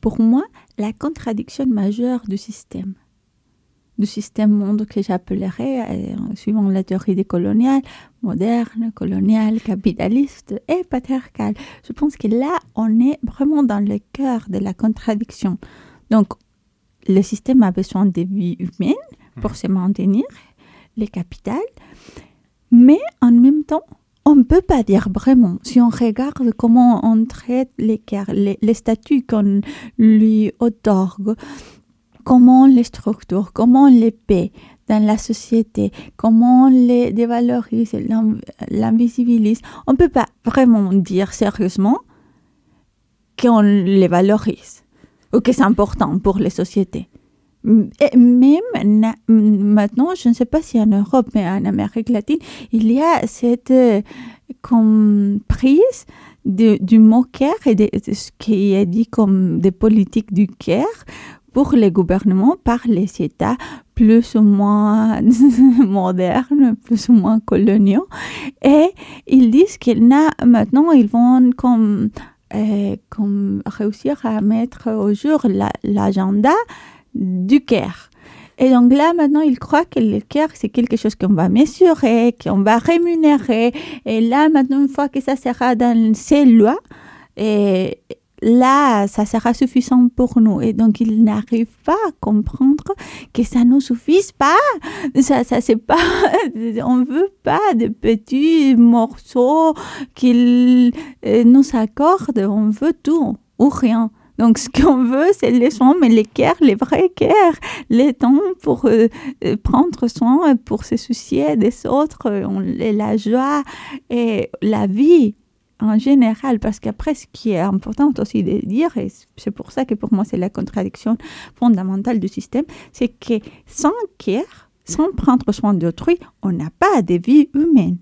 pour moi, la contradiction majeure du système du système monde que j'appellerais, euh, suivant la théorie des coloniales, moderne, colonial, capitaliste et patriarcal. Je pense que là, on est vraiment dans le cœur de la contradiction. Donc, le système a besoin de vie humaine pour se maintenir, les capitales, mais en même temps, on ne peut pas dire vraiment, si on regarde comment on traite les, les, les statuts qu'on lui otorgue, comment les structure, comment les paie dans la société, comment on les dévalorise, l'invisibilise. On ne peut pas vraiment dire sérieusement qu'on les valorise ou que c'est important pour les sociétés. Même maintenant, je ne sais pas si en Europe, mais en Amérique latine, il y a cette euh, comprise du mot care et de, ce qui est dit comme des politiques du care pour les gouvernements par les États plus ou moins modernes, plus ou moins coloniaux. Et ils disent qu'ils maintenant, ils vont euh, comme réussir à mettre au jour l'agenda du CARE. Et donc là, maintenant, ils croient que le CARE, c'est quelque chose qu'on va mesurer, qu'on va rémunérer. Et là, maintenant, une fois que ça sera dans ces lois, et là, ça sera suffisant pour nous. Et donc, ils n'arrivent pas à comprendre que ça ne suffise pas. Ça, ça c'est pas, on veut pas de petits morceaux qu'ils euh, nous accordent. On veut tout ou rien. Donc, ce qu'on veut, c'est les soins, mais les cœurs, les vrais cœurs, les temps pour euh, euh, prendre soin, pour se soucier des autres, la joie et la vie en général, parce qu'après, ce qui est important aussi de dire, et c'est pour ça que pour moi c'est la contradiction fondamentale du système, c'est que sans care, sans prendre soin d'autrui, on n'a pas de vie humaine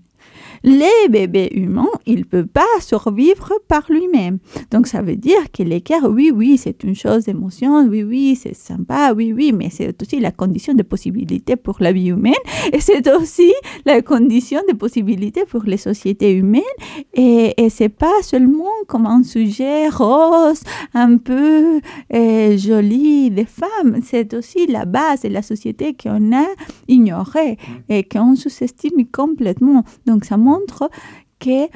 les bébés humains, il ne peut pas survivre par lui-même. Donc ça veut dire que l'équerre, oui, oui, c'est une chose d'émotion, oui, oui, c'est sympa, oui, oui, mais c'est aussi la condition de possibilité pour la vie humaine et c'est aussi la condition de possibilité pour les sociétés humaines et, et c'est pas seulement comme un sujet rose, un peu euh, joli des femmes, c'est aussi la base de la société qu'on a ignorée et qu'on sous-estime complètement. Donc ça montre que,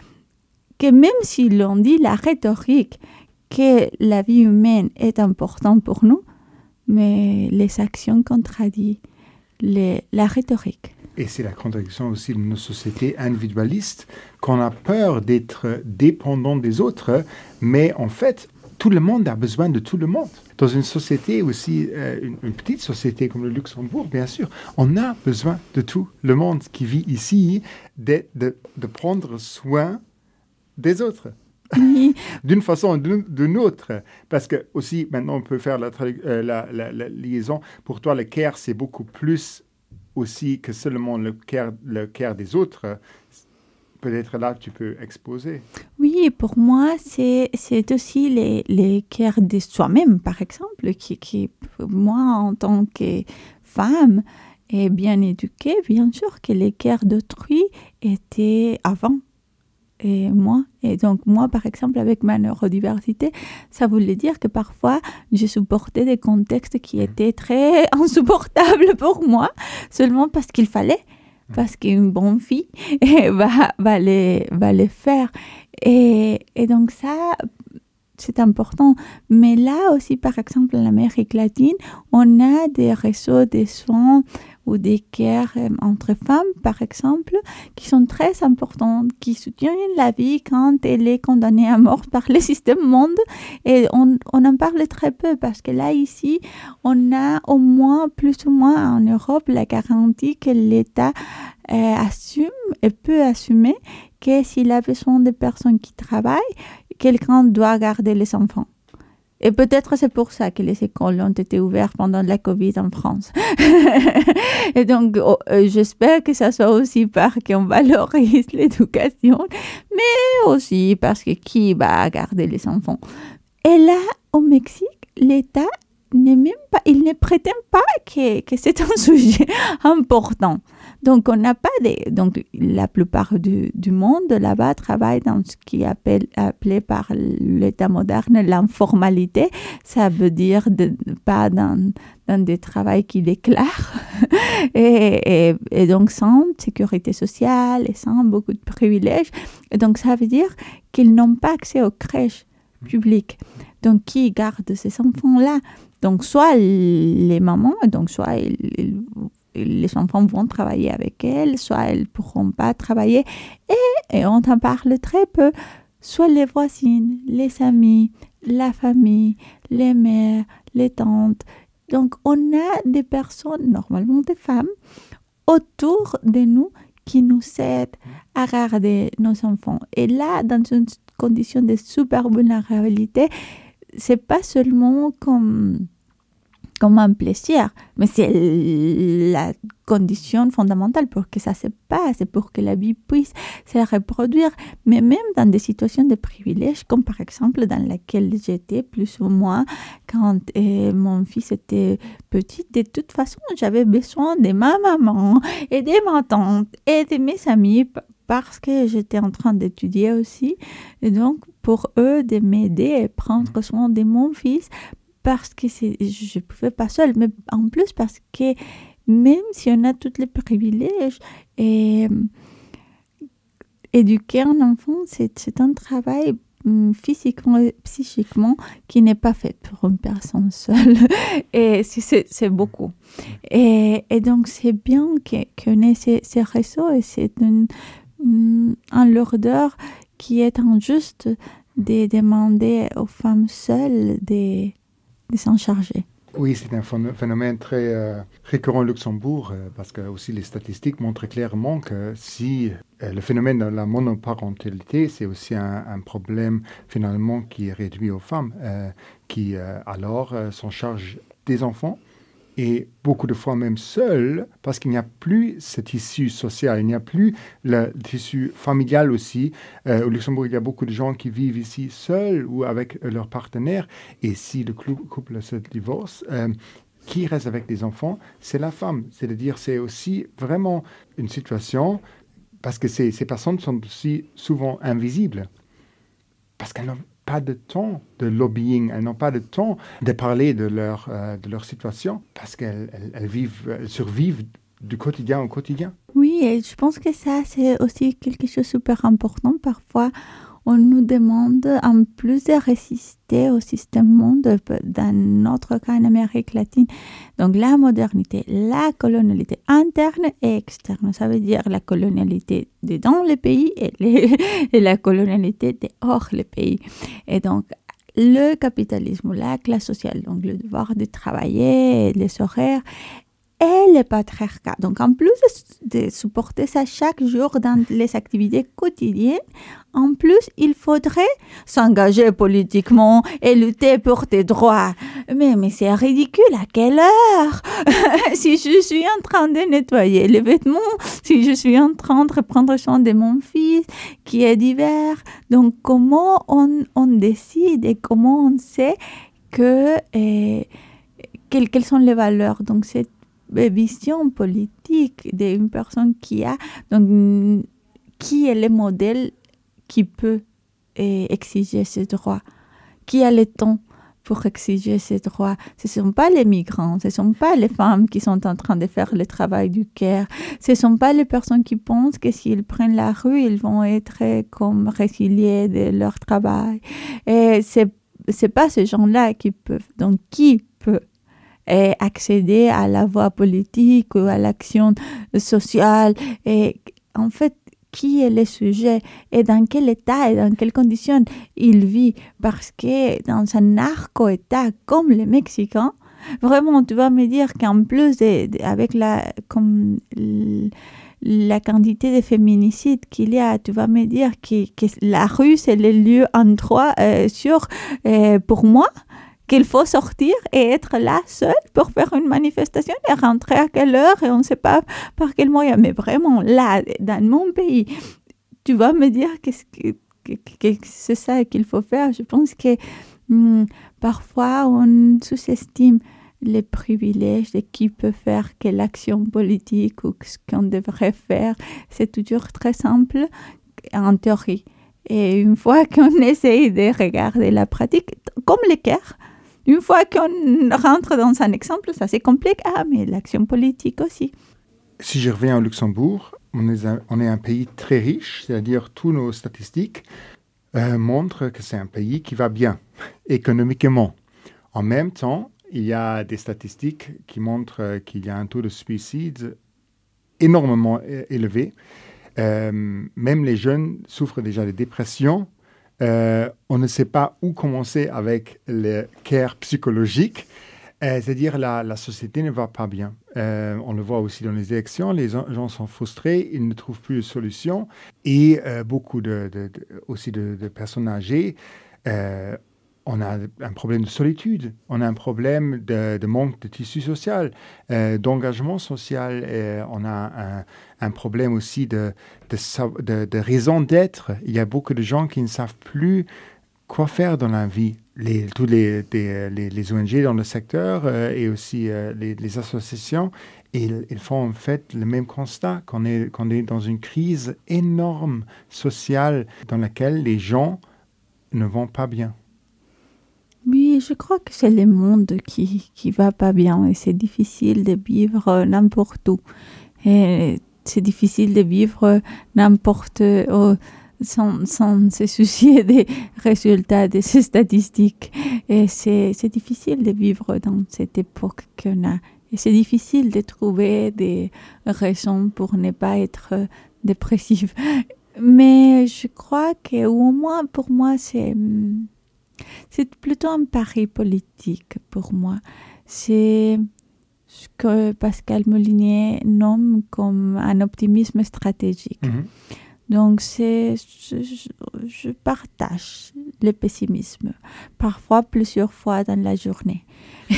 que même si l'on dit la rhétorique, que la vie humaine est importante pour nous, mais les actions contredisent la rhétorique. Et c'est la contradiction aussi de nos sociétés individualistes, qu'on a peur d'être dépendant des autres, mais en fait, tout le monde a besoin de tout le monde. Dans une société aussi, euh, une, petite société comme le Luxembourg, bien sûr, on a besoin de tout le monde qui vit ici, de, de, prendre soin des autres. d'une façon ou d'une autre. Parce que aussi, maintenant, on peut faire la, euh, la, la, liaison. Pour toi, le care, c'est beaucoup plus aussi que seulement le care, le care des autres peut-être là tu peux exposer. Oui, pour moi, c'est, c'est aussi les, les cœurs de soi-même, par exemple, qui, qui, moi, en tant que femme, et bien éduquée, bien sûr que les cœurs d'autrui étaient avant et moi. Et donc moi, par exemple, avec ma neurodiversité, ça voulait dire que parfois, je supportais des contextes qui étaient très insupportables pour moi, seulement parce qu'il fallait parce qu'une bonne fille va, va, les, va les faire. Et, et donc ça, c'est important. Mais là aussi, par exemple, en Amérique latine, on a des réseaux de soins ou des guerres euh, entre femmes, par exemple, qui sont très importantes, qui soutiennent la vie quand elle est condamnée à mort par le système monde. Et on, en parle très peu parce que là, ici, on a au moins, plus ou moins en Europe, la garantie que l'État euh, assume et peut assumer que s'il a besoin de personnes qui travaillent, quelqu'un doit garder les enfants. Et peut-être c'est pour ça que les écoles ont été ouvertes pendant la Covid en France. et donc, oh, euh, j'espère que ça soit aussi parce qu'on valorise l'éducation, mais aussi parce que qui va garder les enfants. Et là, au Mexique, l'État n'est même pas, il ne prétend pas que, que c'est un sujet important. Donc, on n'a pas des. Donc, la plupart du, du monde là-bas travaille dans ce qui est appelé par l'État moderne l'informalité. Ça veut dire pas dans, dans des travaux qui déclarent. et, et, donc, sans sécurité sociale et sans beaucoup de privilèges. Et donc, ça veut dire qu'ils n'ont pas accès aux crèches publiques. Donc, qui garde ces enfants-là? Donc, soit les mamans, donc soit les enfants vont travailler avec elles, soit elles ne pourront pas travailler. Et, et on en parle très peu. Soit les voisines, les amis, la famille, les mères, les tantes. Donc, on a des personnes, normalement des femmes, autour de nous qui nous aident à garder nos enfants. Et là, dans une condition de super vulnérabilité, c'est pas seulement comme comme un plaisir, mais c'est la condition fondamentale pour que ça se passe, pour que la vie puisse se reproduire, mais même dans des situations de privilège, comme par exemple dans laquelle j'étais plus ou moins quand euh, mon fils était petit. De toute façon, j'avais besoin de ma maman et de ma tante et de mes amis parce que j'étais en train d'étudier aussi. Et donc, pour eux, de m'aider et prendre soin de mon fils parce que je ne pouvais pas seule, mais en plus parce que même si on a tous les privilèges, et, éduquer un enfant, c'est un travail hum, physiquement et psychiquement qui n'est pas fait pour une personne seule. et c'est beaucoup. Et, et donc, c'est bien qu'on ait ces, ces, réseaux et c'est un, un lourdeur qui est injuste de demander aux femmes seules Oui, c'est un phénomène très euh, récurrent au Luxembourg euh, parce que aussi les statistiques montrent clairement que si euh, le phénomène de la monoparentalité, c'est aussi un, un, problème finalement qui est réduit aux femmes qui alors s'en chargent des enfants et beaucoup de fois même seul, parce qu'il n'y a plus ce tissu social, il n'y a plus le tissu familial aussi. Euh, au Luxembourg, il y a beaucoup de gens qui vivent ici seuls ou avec leur partenaire, et si le couple se divorce, euh, qui reste avec les enfants, c'est la femme. C'est-à-dire, c'est aussi vraiment une situation, parce que ces, personnes sont aussi souvent invisibles, parce qu'elles n'ont pas de temps de lobbying, elles n'ont pas de temps de parler de leur, euh, de leur situation parce qu'elles elles, vivent, elles survivent du quotidien au quotidien. Oui, et je pense que ça, c'est aussi quelque chose de super important. Parfois, on nous demande en plus de résister au système monde dans notre cas en Amérique latine. Donc la modernité, la colonialité interne et externe, ça veut dire la colonialité dans le pays et, et la colonialité de hors le pays. Et donc le capitalisme, la classe sociale, donc le devoir de travailler, les horaires et le patriarcat. Donc, en plus de, supporter ça chaque jour dans les activités quotidiennes, en plus, il faudrait s'engager politiquement et lutter pour tes droits. Mais, mais c'est ridicule, à quelle heure? Si je suis en train de nettoyer les vêtements, si je suis en train de prendre soin de mon fils qui est d'hiver, donc comment on, on, décide et comment on sait que... Eh, quelles sont les valeurs? Donc, c'est vision politique d'une personne qui a, donc, qui est le modèle qui peut eh, exiger ses droits, qui a le temps pour exiger ses droits? Ce ne sont pas les migrants, ce ne sont pas les femmes qui sont en train de faire le travail du care, ce ne sont pas les personnes qui pensent que s'ils prennent la rue, ils vont être comme résiliés de leur travail. Et c'est c'est pas ces gens-là qui peuvent. Donc, qui eh, accéder à la voie politique ou à l'action sociale Et en fait, qui est le sujet et dans quel état et dans quelles conditions il vit? Parce que dans un narco-état comme le Mexicain, vraiment, tu vas me dire qu'en plus, avec la, comme, la quantité de féminicides qu'il y a, tu vas me dire que, la rue, c'est le lieu en trois euh, sûr euh, pour moi qu'il faut sortir et être là seul pour faire une manifestation et rentrer à quelle heure et on ne sait pas par quel moyen. Mais vraiment, là, dans mon pays, tu vas me dire que, que, c'est ça qu'il faut faire. Je pense que hmm, parfois on sous-estime les privilèges de qui peut faire quelle action politique ou ce qu'on devrait faire. C'est toujours très simple en théorie. Et une fois qu'on essaye de regarder la pratique, comme l'équerre, une fois qu'on rentre dans un exemple, ça c'est compliqué. Ah, mais l'action politique aussi. Si je reviens au Luxembourg, on est un, pays très riche, c'est-à-dire tous nos statistiques euh, montrent que c'est un pays qui va bien économiquement. En même temps, il y a des statistiques qui montrent euh, qu'il y a un taux de suicide énormément élevé. Euh, même les jeunes souffrent déjà de dépression euh, on ne sait pas où commencer avec le care psychologique. Euh, c'est-à-dire la, la société ne va pas bien. Euh, on le voit aussi dans les élections, les gens sont frustrés, ils ne trouvent plus de solution. Et beaucoup de, aussi de, personnes âgées on a un problème de solitude, on a un problème de, manque de tissu social, euh, d'engagement social, et on a un, problème aussi de, de, raison d'être. Il y a beaucoup de gens qui ne savent plus quoi faire dans la vie. Tous les, ONG dans le secteur euh, et aussi euh, les, associations, ils, font en fait le même constat qu'on est dans une crise énorme sociale dans laquelle les gens ne vont pas bien. Oui, je crois que c'est le monde qui qui va pas bien et c'est difficile de vivre n'importe où. Et c'est difficile de vivre n'importe où sans, sans se soucier des résultats de ces statistiques. Et c'est difficile de vivre dans cette époque qu'on a. Et c'est difficile de trouver des raisons pour ne pas être dépressif. Mais je crois que, au moins pour moi, c'est c'est plutôt un pari politique pour moi. C'est ce que Pascal Molinier nomme comme un optimisme stratégique. Mhm. Donc, c'est, je, partage le pessimisme, parfois plusieurs fois dans la journée.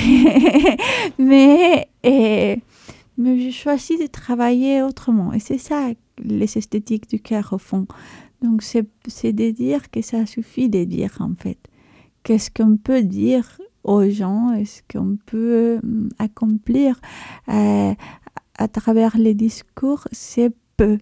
mais, et, mais je choisis de travailler autrement. Et c'est ça, les esthétiques du cœur au fond. Donc, c'est, c'est de dire que ça suffit de dire, en fait qu'est-ce qu'on peut dire aux gens, est-ce qu'on peut hum, accomplir euh, à travers les discours, c'est peu.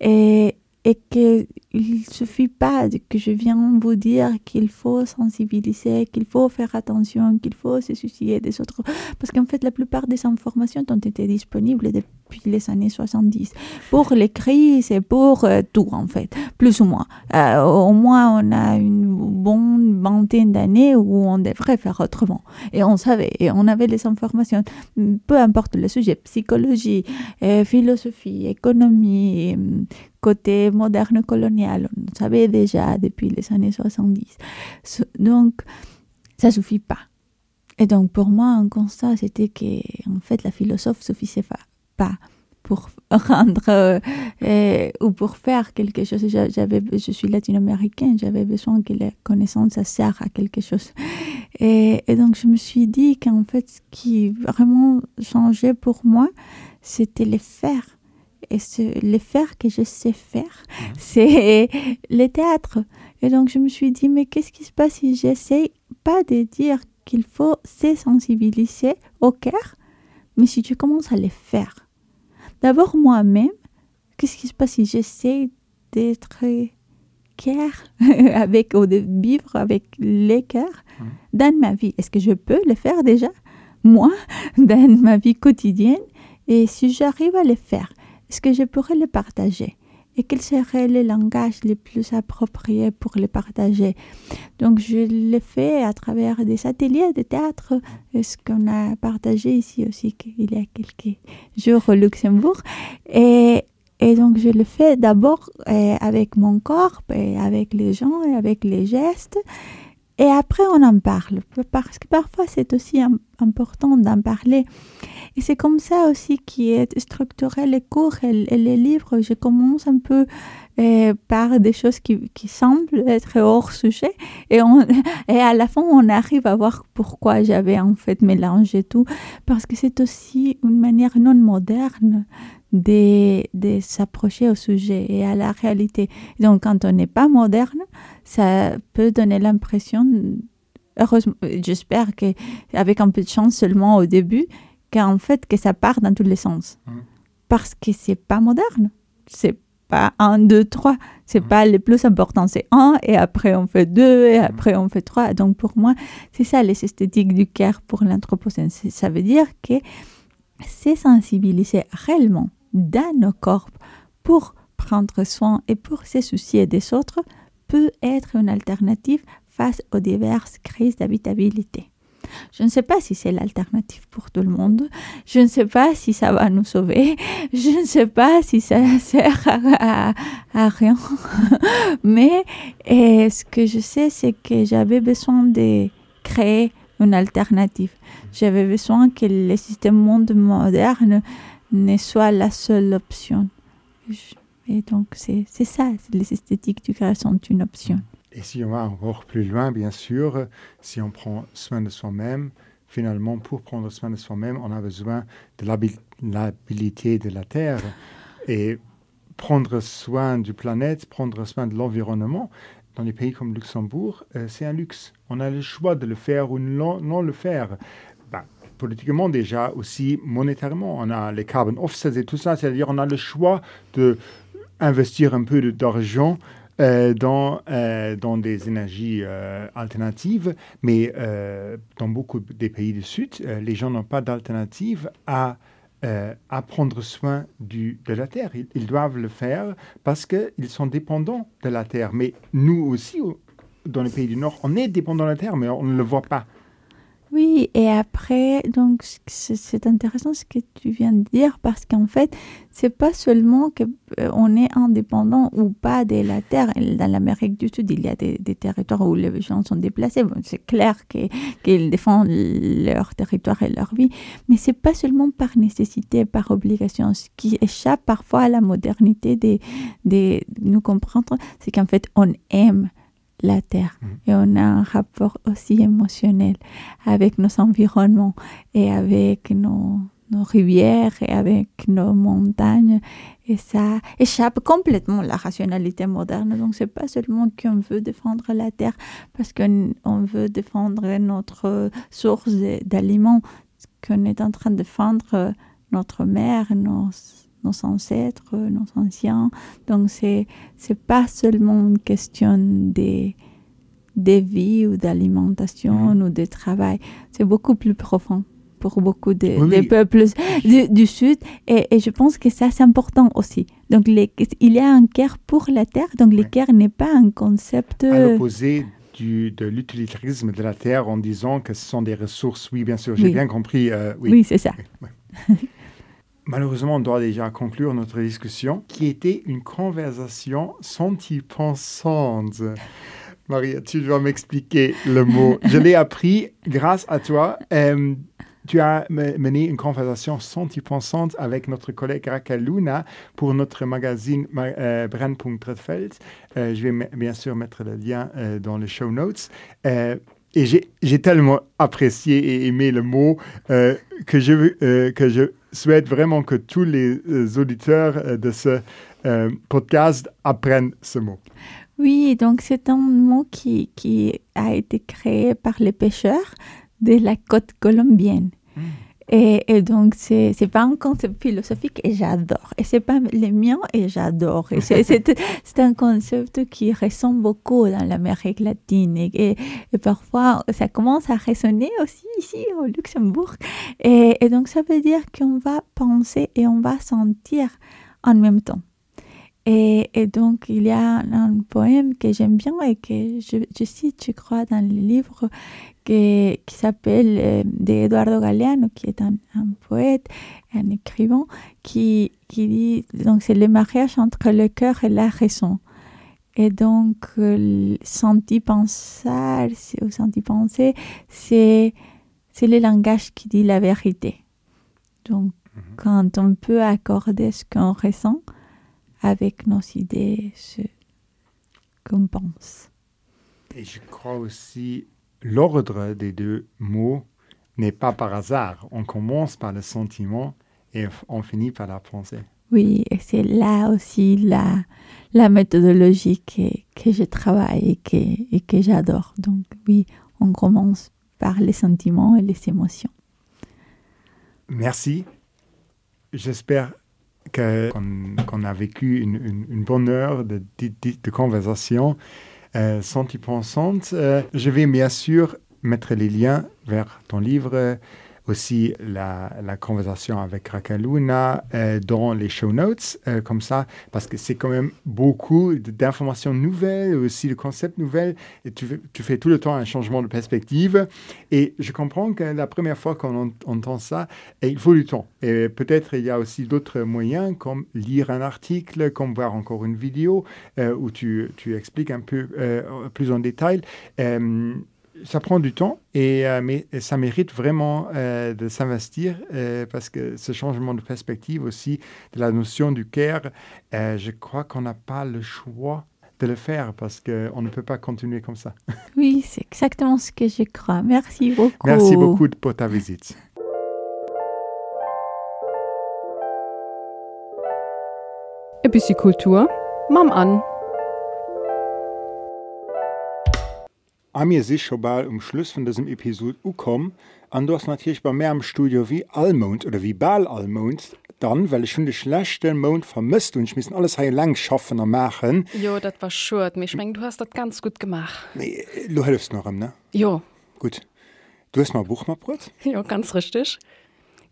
Et, et qu'il ne suffit pas que je vienne vous dire qu'il faut sensibiliser, qu'il faut faire attention, qu'il faut se soucier des autres. Parce qu'en fait, la plupart des informations ont été disponibles depuis les années 70 pour les crises et pour euh, tout, en fait, plus ou moins. Euh, au moins, on a une bonne vingtaine d'années où on devrait faire autrement. Et on savait, et on avait les informations, peu importe le sujet, psychologie, euh, philosophie, économie, côté moderne colonial. On savait déjà depuis les années 70. Donc, ça suffit pas. Et donc, pour moi, un constat, c'était que, en fait, la philosophe suffisait pas pour rendre euh, ou pour faire quelque chose. J'avais, je suis latino-américaine, j'avais besoin que la connaissance ça sert à quelque chose. Et, et donc je me suis dit qu'en fait, ce qui vraiment changeait pour moi, c'était les faire et ce, le faire que je sais faire, c'est le théâtre. Et donc je me suis dit, mais qu'est-ce qui se passe si j'essaie pas de dire qu'il faut se sensibiliser au cœur, mais si je commence à le faire? D'abord moi-même, qu'est-ce qui se passe si j'essaie d'être cœur avec ou de vivre avec les cœurs dans ma vie? Est-ce que je peux le faire déjà? Moi dans ma vie quotidienne? Et si j'arrive à le faire est-ce que je pourrais le partager? Et quels seraient les langages les plus appropriés pour les partager? Donc, je l'ai fait à travers des ateliers de théâtre, ce qu'on a partagé ici aussi il y a quelques jours au Luxembourg. Et, et donc, je le fais d'abord euh, avec mon corps, et avec les gens, et avec les gestes. Et après, on en parle, parce que parfois, c'est aussi important d'en parler. Et c'est comme ça aussi qui est structuré les cours et, les livres. Je commence un peu euh, par des choses qui, qui, semblent être hors sujet et, on, et à la fin on arrive à voir pourquoi j'avais en fait mélangé tout parce que c'est aussi une manière non moderne de, de s'approcher au sujet et à la réalité. Donc quand on n'est pas moderne, ça peut donner l'impression heureusement, j'espère qu'avec un peu de chance seulement au début, qu'en fait, que ça part dans tous les sens. Mmh. Parce que c'est pas moderne. C'est pas un, deux, trois. C'est mmh. pas le plus important. C'est un, et après on fait deux, et mmh. après on fait trois. Donc pour moi, c'est ça les esthétiques du cœur pour l'anthropocène. Ça veut dire que c'est sensibiliser réellement dans nos corps pour prendre soin et pour se soucier des autres peut être une alternative face aux diverses crises d'habitabilité. Je ne sais pas si c'est l'alternative pour tout le monde. Je ne sais pas si ça va nous sauver. Je ne sais pas si ça sert à, rien. Mais ce que je sais, c'est que j'avais besoin de créer une alternative. J'avais besoin que le système monde moderne ne soit la seule option. Et donc, c'est ça, les esthétiques du grec sont une option. Et si on va encore plus loin, bien sûr, si on prend soin de soi-même, finalement, pour prendre soin de soi-même, on a besoin de l'habilité de la Terre. Et prendre soin du planète, prendre soin de l'environnement, dans les pays comme Luxembourg, euh, c'est un luxe. On a le choix de le faire ou non le faire. Politiquement déjà, aussi monétairement, on a les carbon offsets et tout ça, c'est-à-dire on a le choix de investir un peu d'argent euh, dans, euh, dans des énergies euh, alternatives, mais dans beaucoup des pays du Sud, les gens n'ont pas d'alternative à, à prendre soin du, de la terre. Ils, ils doivent le faire parce qu'ils sont dépendants de la terre. Mais nous aussi, dans les pays du Nord, on est dépendants de la terre, mais on ne le voit pas. Oui, et après, donc c'est intéressant ce que tu viens de dire parce qu'en fait, c'est pas seulement que euh, est indépendant ou pas de la terre. Dans l'Amérique du Sud, il y a des, territoires où les gens sont déplacés. c'est clair qu'ils défendent leur territoire et leur vie, mais c'est pas seulement par nécessité, par obligation. Ce qui échappe parfois à la modernité de, de nous comprendre, c'est qu'en fait, on aime la terre mm. et on a un rapport aussi émotionnel avec nos environnements et avec nos, nos rivières et avec nos montagnes et ça échappe complètement à la rationalité moderne. Donc c'est pas seulement qu'on veut défendre la terre parce qu'on veut défendre notre source d'aliments, qu'on est en train de défendre notre mère, nos nos ancêtres, nos anciens. Donc, c'est n'est pas seulement une question de, de vie ou d'alimentation mhm. ou de travail. C'est beaucoup plus profond pour beaucoup de, des peuples du, Sud. Et, et, je pense que ça, c'est important aussi. Donc, les, il y a un cœur pour la terre. Donc, le cœur n'est pas un concept... À l'opposé du, de l'utilitarisme de la terre en disant que ce sont des ressources. Oui, bien sûr, j'ai bien compris. Euh, oui c'est ça. Malheureusement, on doit déjà conclure notre discussion, qui était une conversation senti-pensante. Maria, tu dois m'expliquer le mot. Je l'ai appris grâce à toi. Euh, tu as mené une conversation senti-pensante avec notre collègue Raquel Luna pour notre magazine euh. Euh, je vais bien sûr mettre le lien euh, dans les show notes. et j'ai tellement apprécié et aimé le mot que je, que je souhaite vraiment que tous les euh, auditeurs euh, de ce euh, podcast apprennent ce mot. Oui, donc c'est un mot qui, qui, a été créé par les pêcheurs de la côte colombienne. Hmm. Et, donc, c'est n'est pas un concept philosophique et j'adore. Et c'est pas le mien et j'adore. C'est un concept qui résonne beaucoup dans l'Amérique latine. Et, et, parfois, ça commence à résonner aussi ici au Luxembourg. Et, et donc, ça veut dire qu'on va penser et on va sentir en même temps. Et, et, donc, il y a un, poème que j'aime bien et que je, je, cite, je crois, dans le livre qui s'appelle euh, de Eduardo Galeano, qui est un, un, poète, un écrivain, qui, qui dit, donc c'est le mariage entre le cœur et la raison. Et donc, euh, senti penser, ou senti penser, c'est, c'est le langage qui dit la vérité. Donc, -hmm. quand on peut accorder ce qu'on ressent avec nos idées, ce qu'on pense. Et je crois aussi l'ordre des deux mots n'est pas par hasard. On commence par le sentiment et on finit par la pensée. Oui, et c'est là aussi la, la méthodologie que, que je travaille et que, et que j'adore. Donc oui, on commence par les sentiments et les émotions. Merci. J'espère qu'on qu a vécu une, une, une, bonne heure de, de, de conversation euh, senti-pensante. Euh, je vais bien sûr mettre les liens vers ton livre, aussi la, conversation avec Rakaluna euh, dans les show notes, euh, comme ça, parce que c'est quand même beaucoup d'informations nouvelles, aussi de concepts nouvelles, et tu, tu, fais tout le temps un changement de perspective. Et je comprends que la première fois qu'on entend ça, il faut du temps. Et peut-être il y a aussi d'autres moyens, comme lire un article, comme voir encore une vidéo, euh, où tu, tu, expliques un peu euh, plus en détail. Ça prend du temps, et, euh, mais ça mérite vraiment euh, de s'investir euh, parce que ce changement de perspective aussi de la notion du care, euh, je crois qu'on n'a pas le choix de le faire parce qu'on ne peut pas continuer comme ça. Oui, c'est exactement ce que je crois. Merci beaucoup. Merci beaucoup pour ta visite. E bisschen Kultur, Mam an. Mir sich schon bald um Schluss von diesem Episode an du hast natürlich bei mehr am Studio wie Almond oder wie Ball Almond dann weil ich schon die schlechten Mond vermisst und ich müssen alles he lang schaffen er machen. Jo dat war schön. mich mein, du hast das ganz gut gemacht. Nee, du hilfst noch ne? Jo. Gut. Du hast mal Buch mal brot Ja ganz richtig.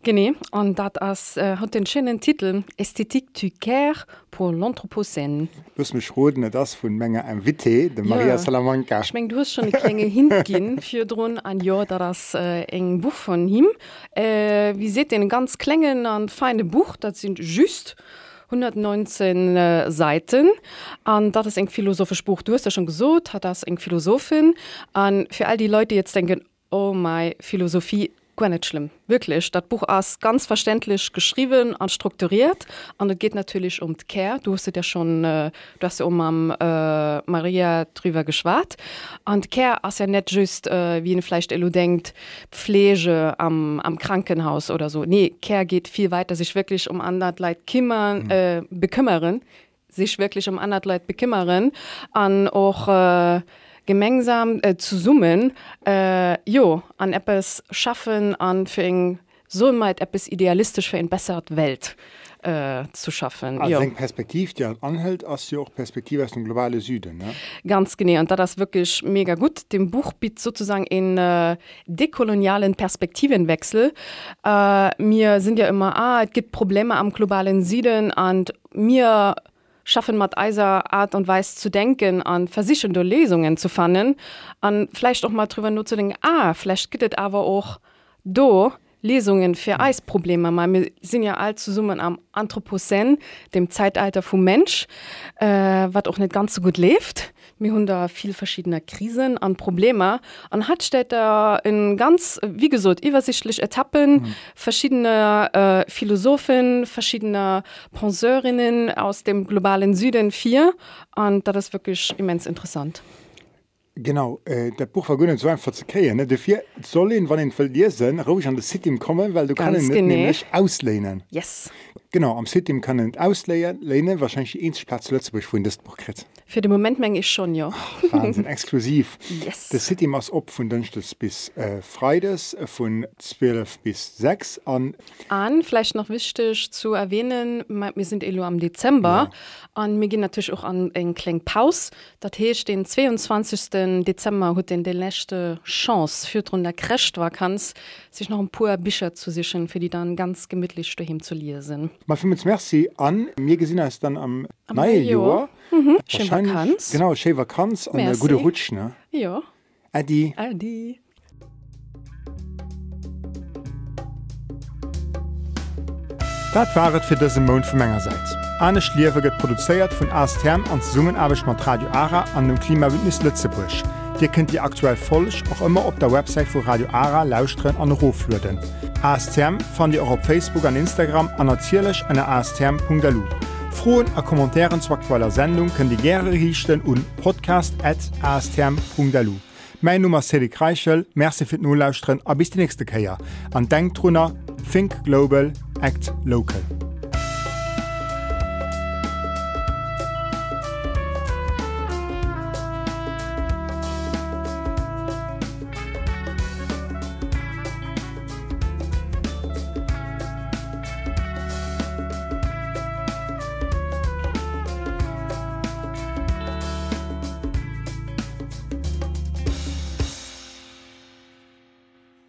Genau, und das äh, hat den schönen Titel Ästhetik du Caire pour l'Anthropocène. Du hast mich roten, das von Menge ein Witte, der ja. Maria Salamanca. Ich meine, du hast schon eine kleine Hintgen für drin an ja, das äh, ein Buch von ihm. Äh, wie seht ihr, ein ganz kleinen und feines Buch, das sind just 119 äh, Seiten. Und das ist ein philosophisches Buch. Du hast ja schon gesagt, hat das eine Philosophin. Und für all die Leute, die jetzt denken, oh mein, Philosophie, gar nicht schlimm. Wirklich. Das Buch aus ganz verständlich geschrieben und strukturiert. Und es geht natürlich um Care. Du hast ja schon äh, du hast ja um am äh, Maria drüber geschwar und Care ist ja nicht just äh, wie ein Fleisch du denkt Pflege am, am Krankenhaus oder so. Nee Care geht viel weiter. Sich wirklich um andere Leid kümmern mhm. äh, bekümmern. Sich wirklich um andere Leid bekümmern. An auch gemengsam äh, zu summen äh, jo an Apps schaffen an für eng so App es idealistisch für ein bessert Welt äh, zu schaffen Perspektiv ja anhält als ja auch Perspektive aus dem globale Süden ne? ganz genau und da das wirklich mega gut dem Buch bietet sozusagen in äh, dekolonialen Perspektivenwechsel mir äh, sind ja immer ah, es gibt Probleme am globalen Süden und mir schaffen mat eiser Art und Weis zu denken an versichernde Lesungen zu fannen an vielleicht auch mal drüber nur zu denken ah vielleicht gittet aber auch do Lesungen für Eisprobleme. Mal wir sind ja allzu summen am Anthropocän dem Zeitalter vom Mensch äh, wat auch nicht ganz so gut lebt mir hun viel verschiedener Krisen an Probleme an hat steht er in ganz wie gesagt übersichtlich Etappen mhm. verschiedene äh, Philosophen verschiedene Penseurinnen aus dem globalen Süden 4 und das ist wirklich immens interessant. Genau äh, der Buch war so einfach zu kreen defir soll wann den verliersinn ruhig an der City kommen, weil du kannst auslehnen. Yes. Genau am City kann ausleihen lehne wahrscheinlich Insplatz Lützburg von das Buch krit. Für den Moment meng ich schon ja Wahnsinn, exklusiv yes. Der City mass op von dünstes bis äh, Freides äh, von 12 bis 6 an an vielleicht noch wichtig zu erwähnen wir sind Elo am Dezember ja. mir gehen natürlich auch an en Kling Paus dat hecht den 22. Dezember hat den de lechte Chance für run der Cracht war kanns sich noch ein pur Bücher zu sichern für die dann ganz gemütlich dahin zu lesen. Ma Merci an mir gesinn als dann Am neue Jahr. Mhm. Schön Vakanz. Genau, schön Vakanz und eine gute Rutsch. Ne? Ja. Adi. Adi. Das war es für diesen Mond von meinerseits. Anne Schliefer wird produziert von Astherm und zusammen arbeite mit Radio ARA an dem Klimabündnis Lützeburg. Ihr könnt die aktuell folg auch immer auf der Website von Radio ARA lauschen und rufen. ASTM findet ihr auch auf Facebook und Instagram und natürlich an astherm.lu. Froen a Kommentaren zu aktueller Sendung kën die Gerre richten un podcast@astherm.lu. Mein Nummer Sedi Kreichel, Merze fir Nolauusren a bis die nächste Käier. An Denktrunner, Think Global, Act Local.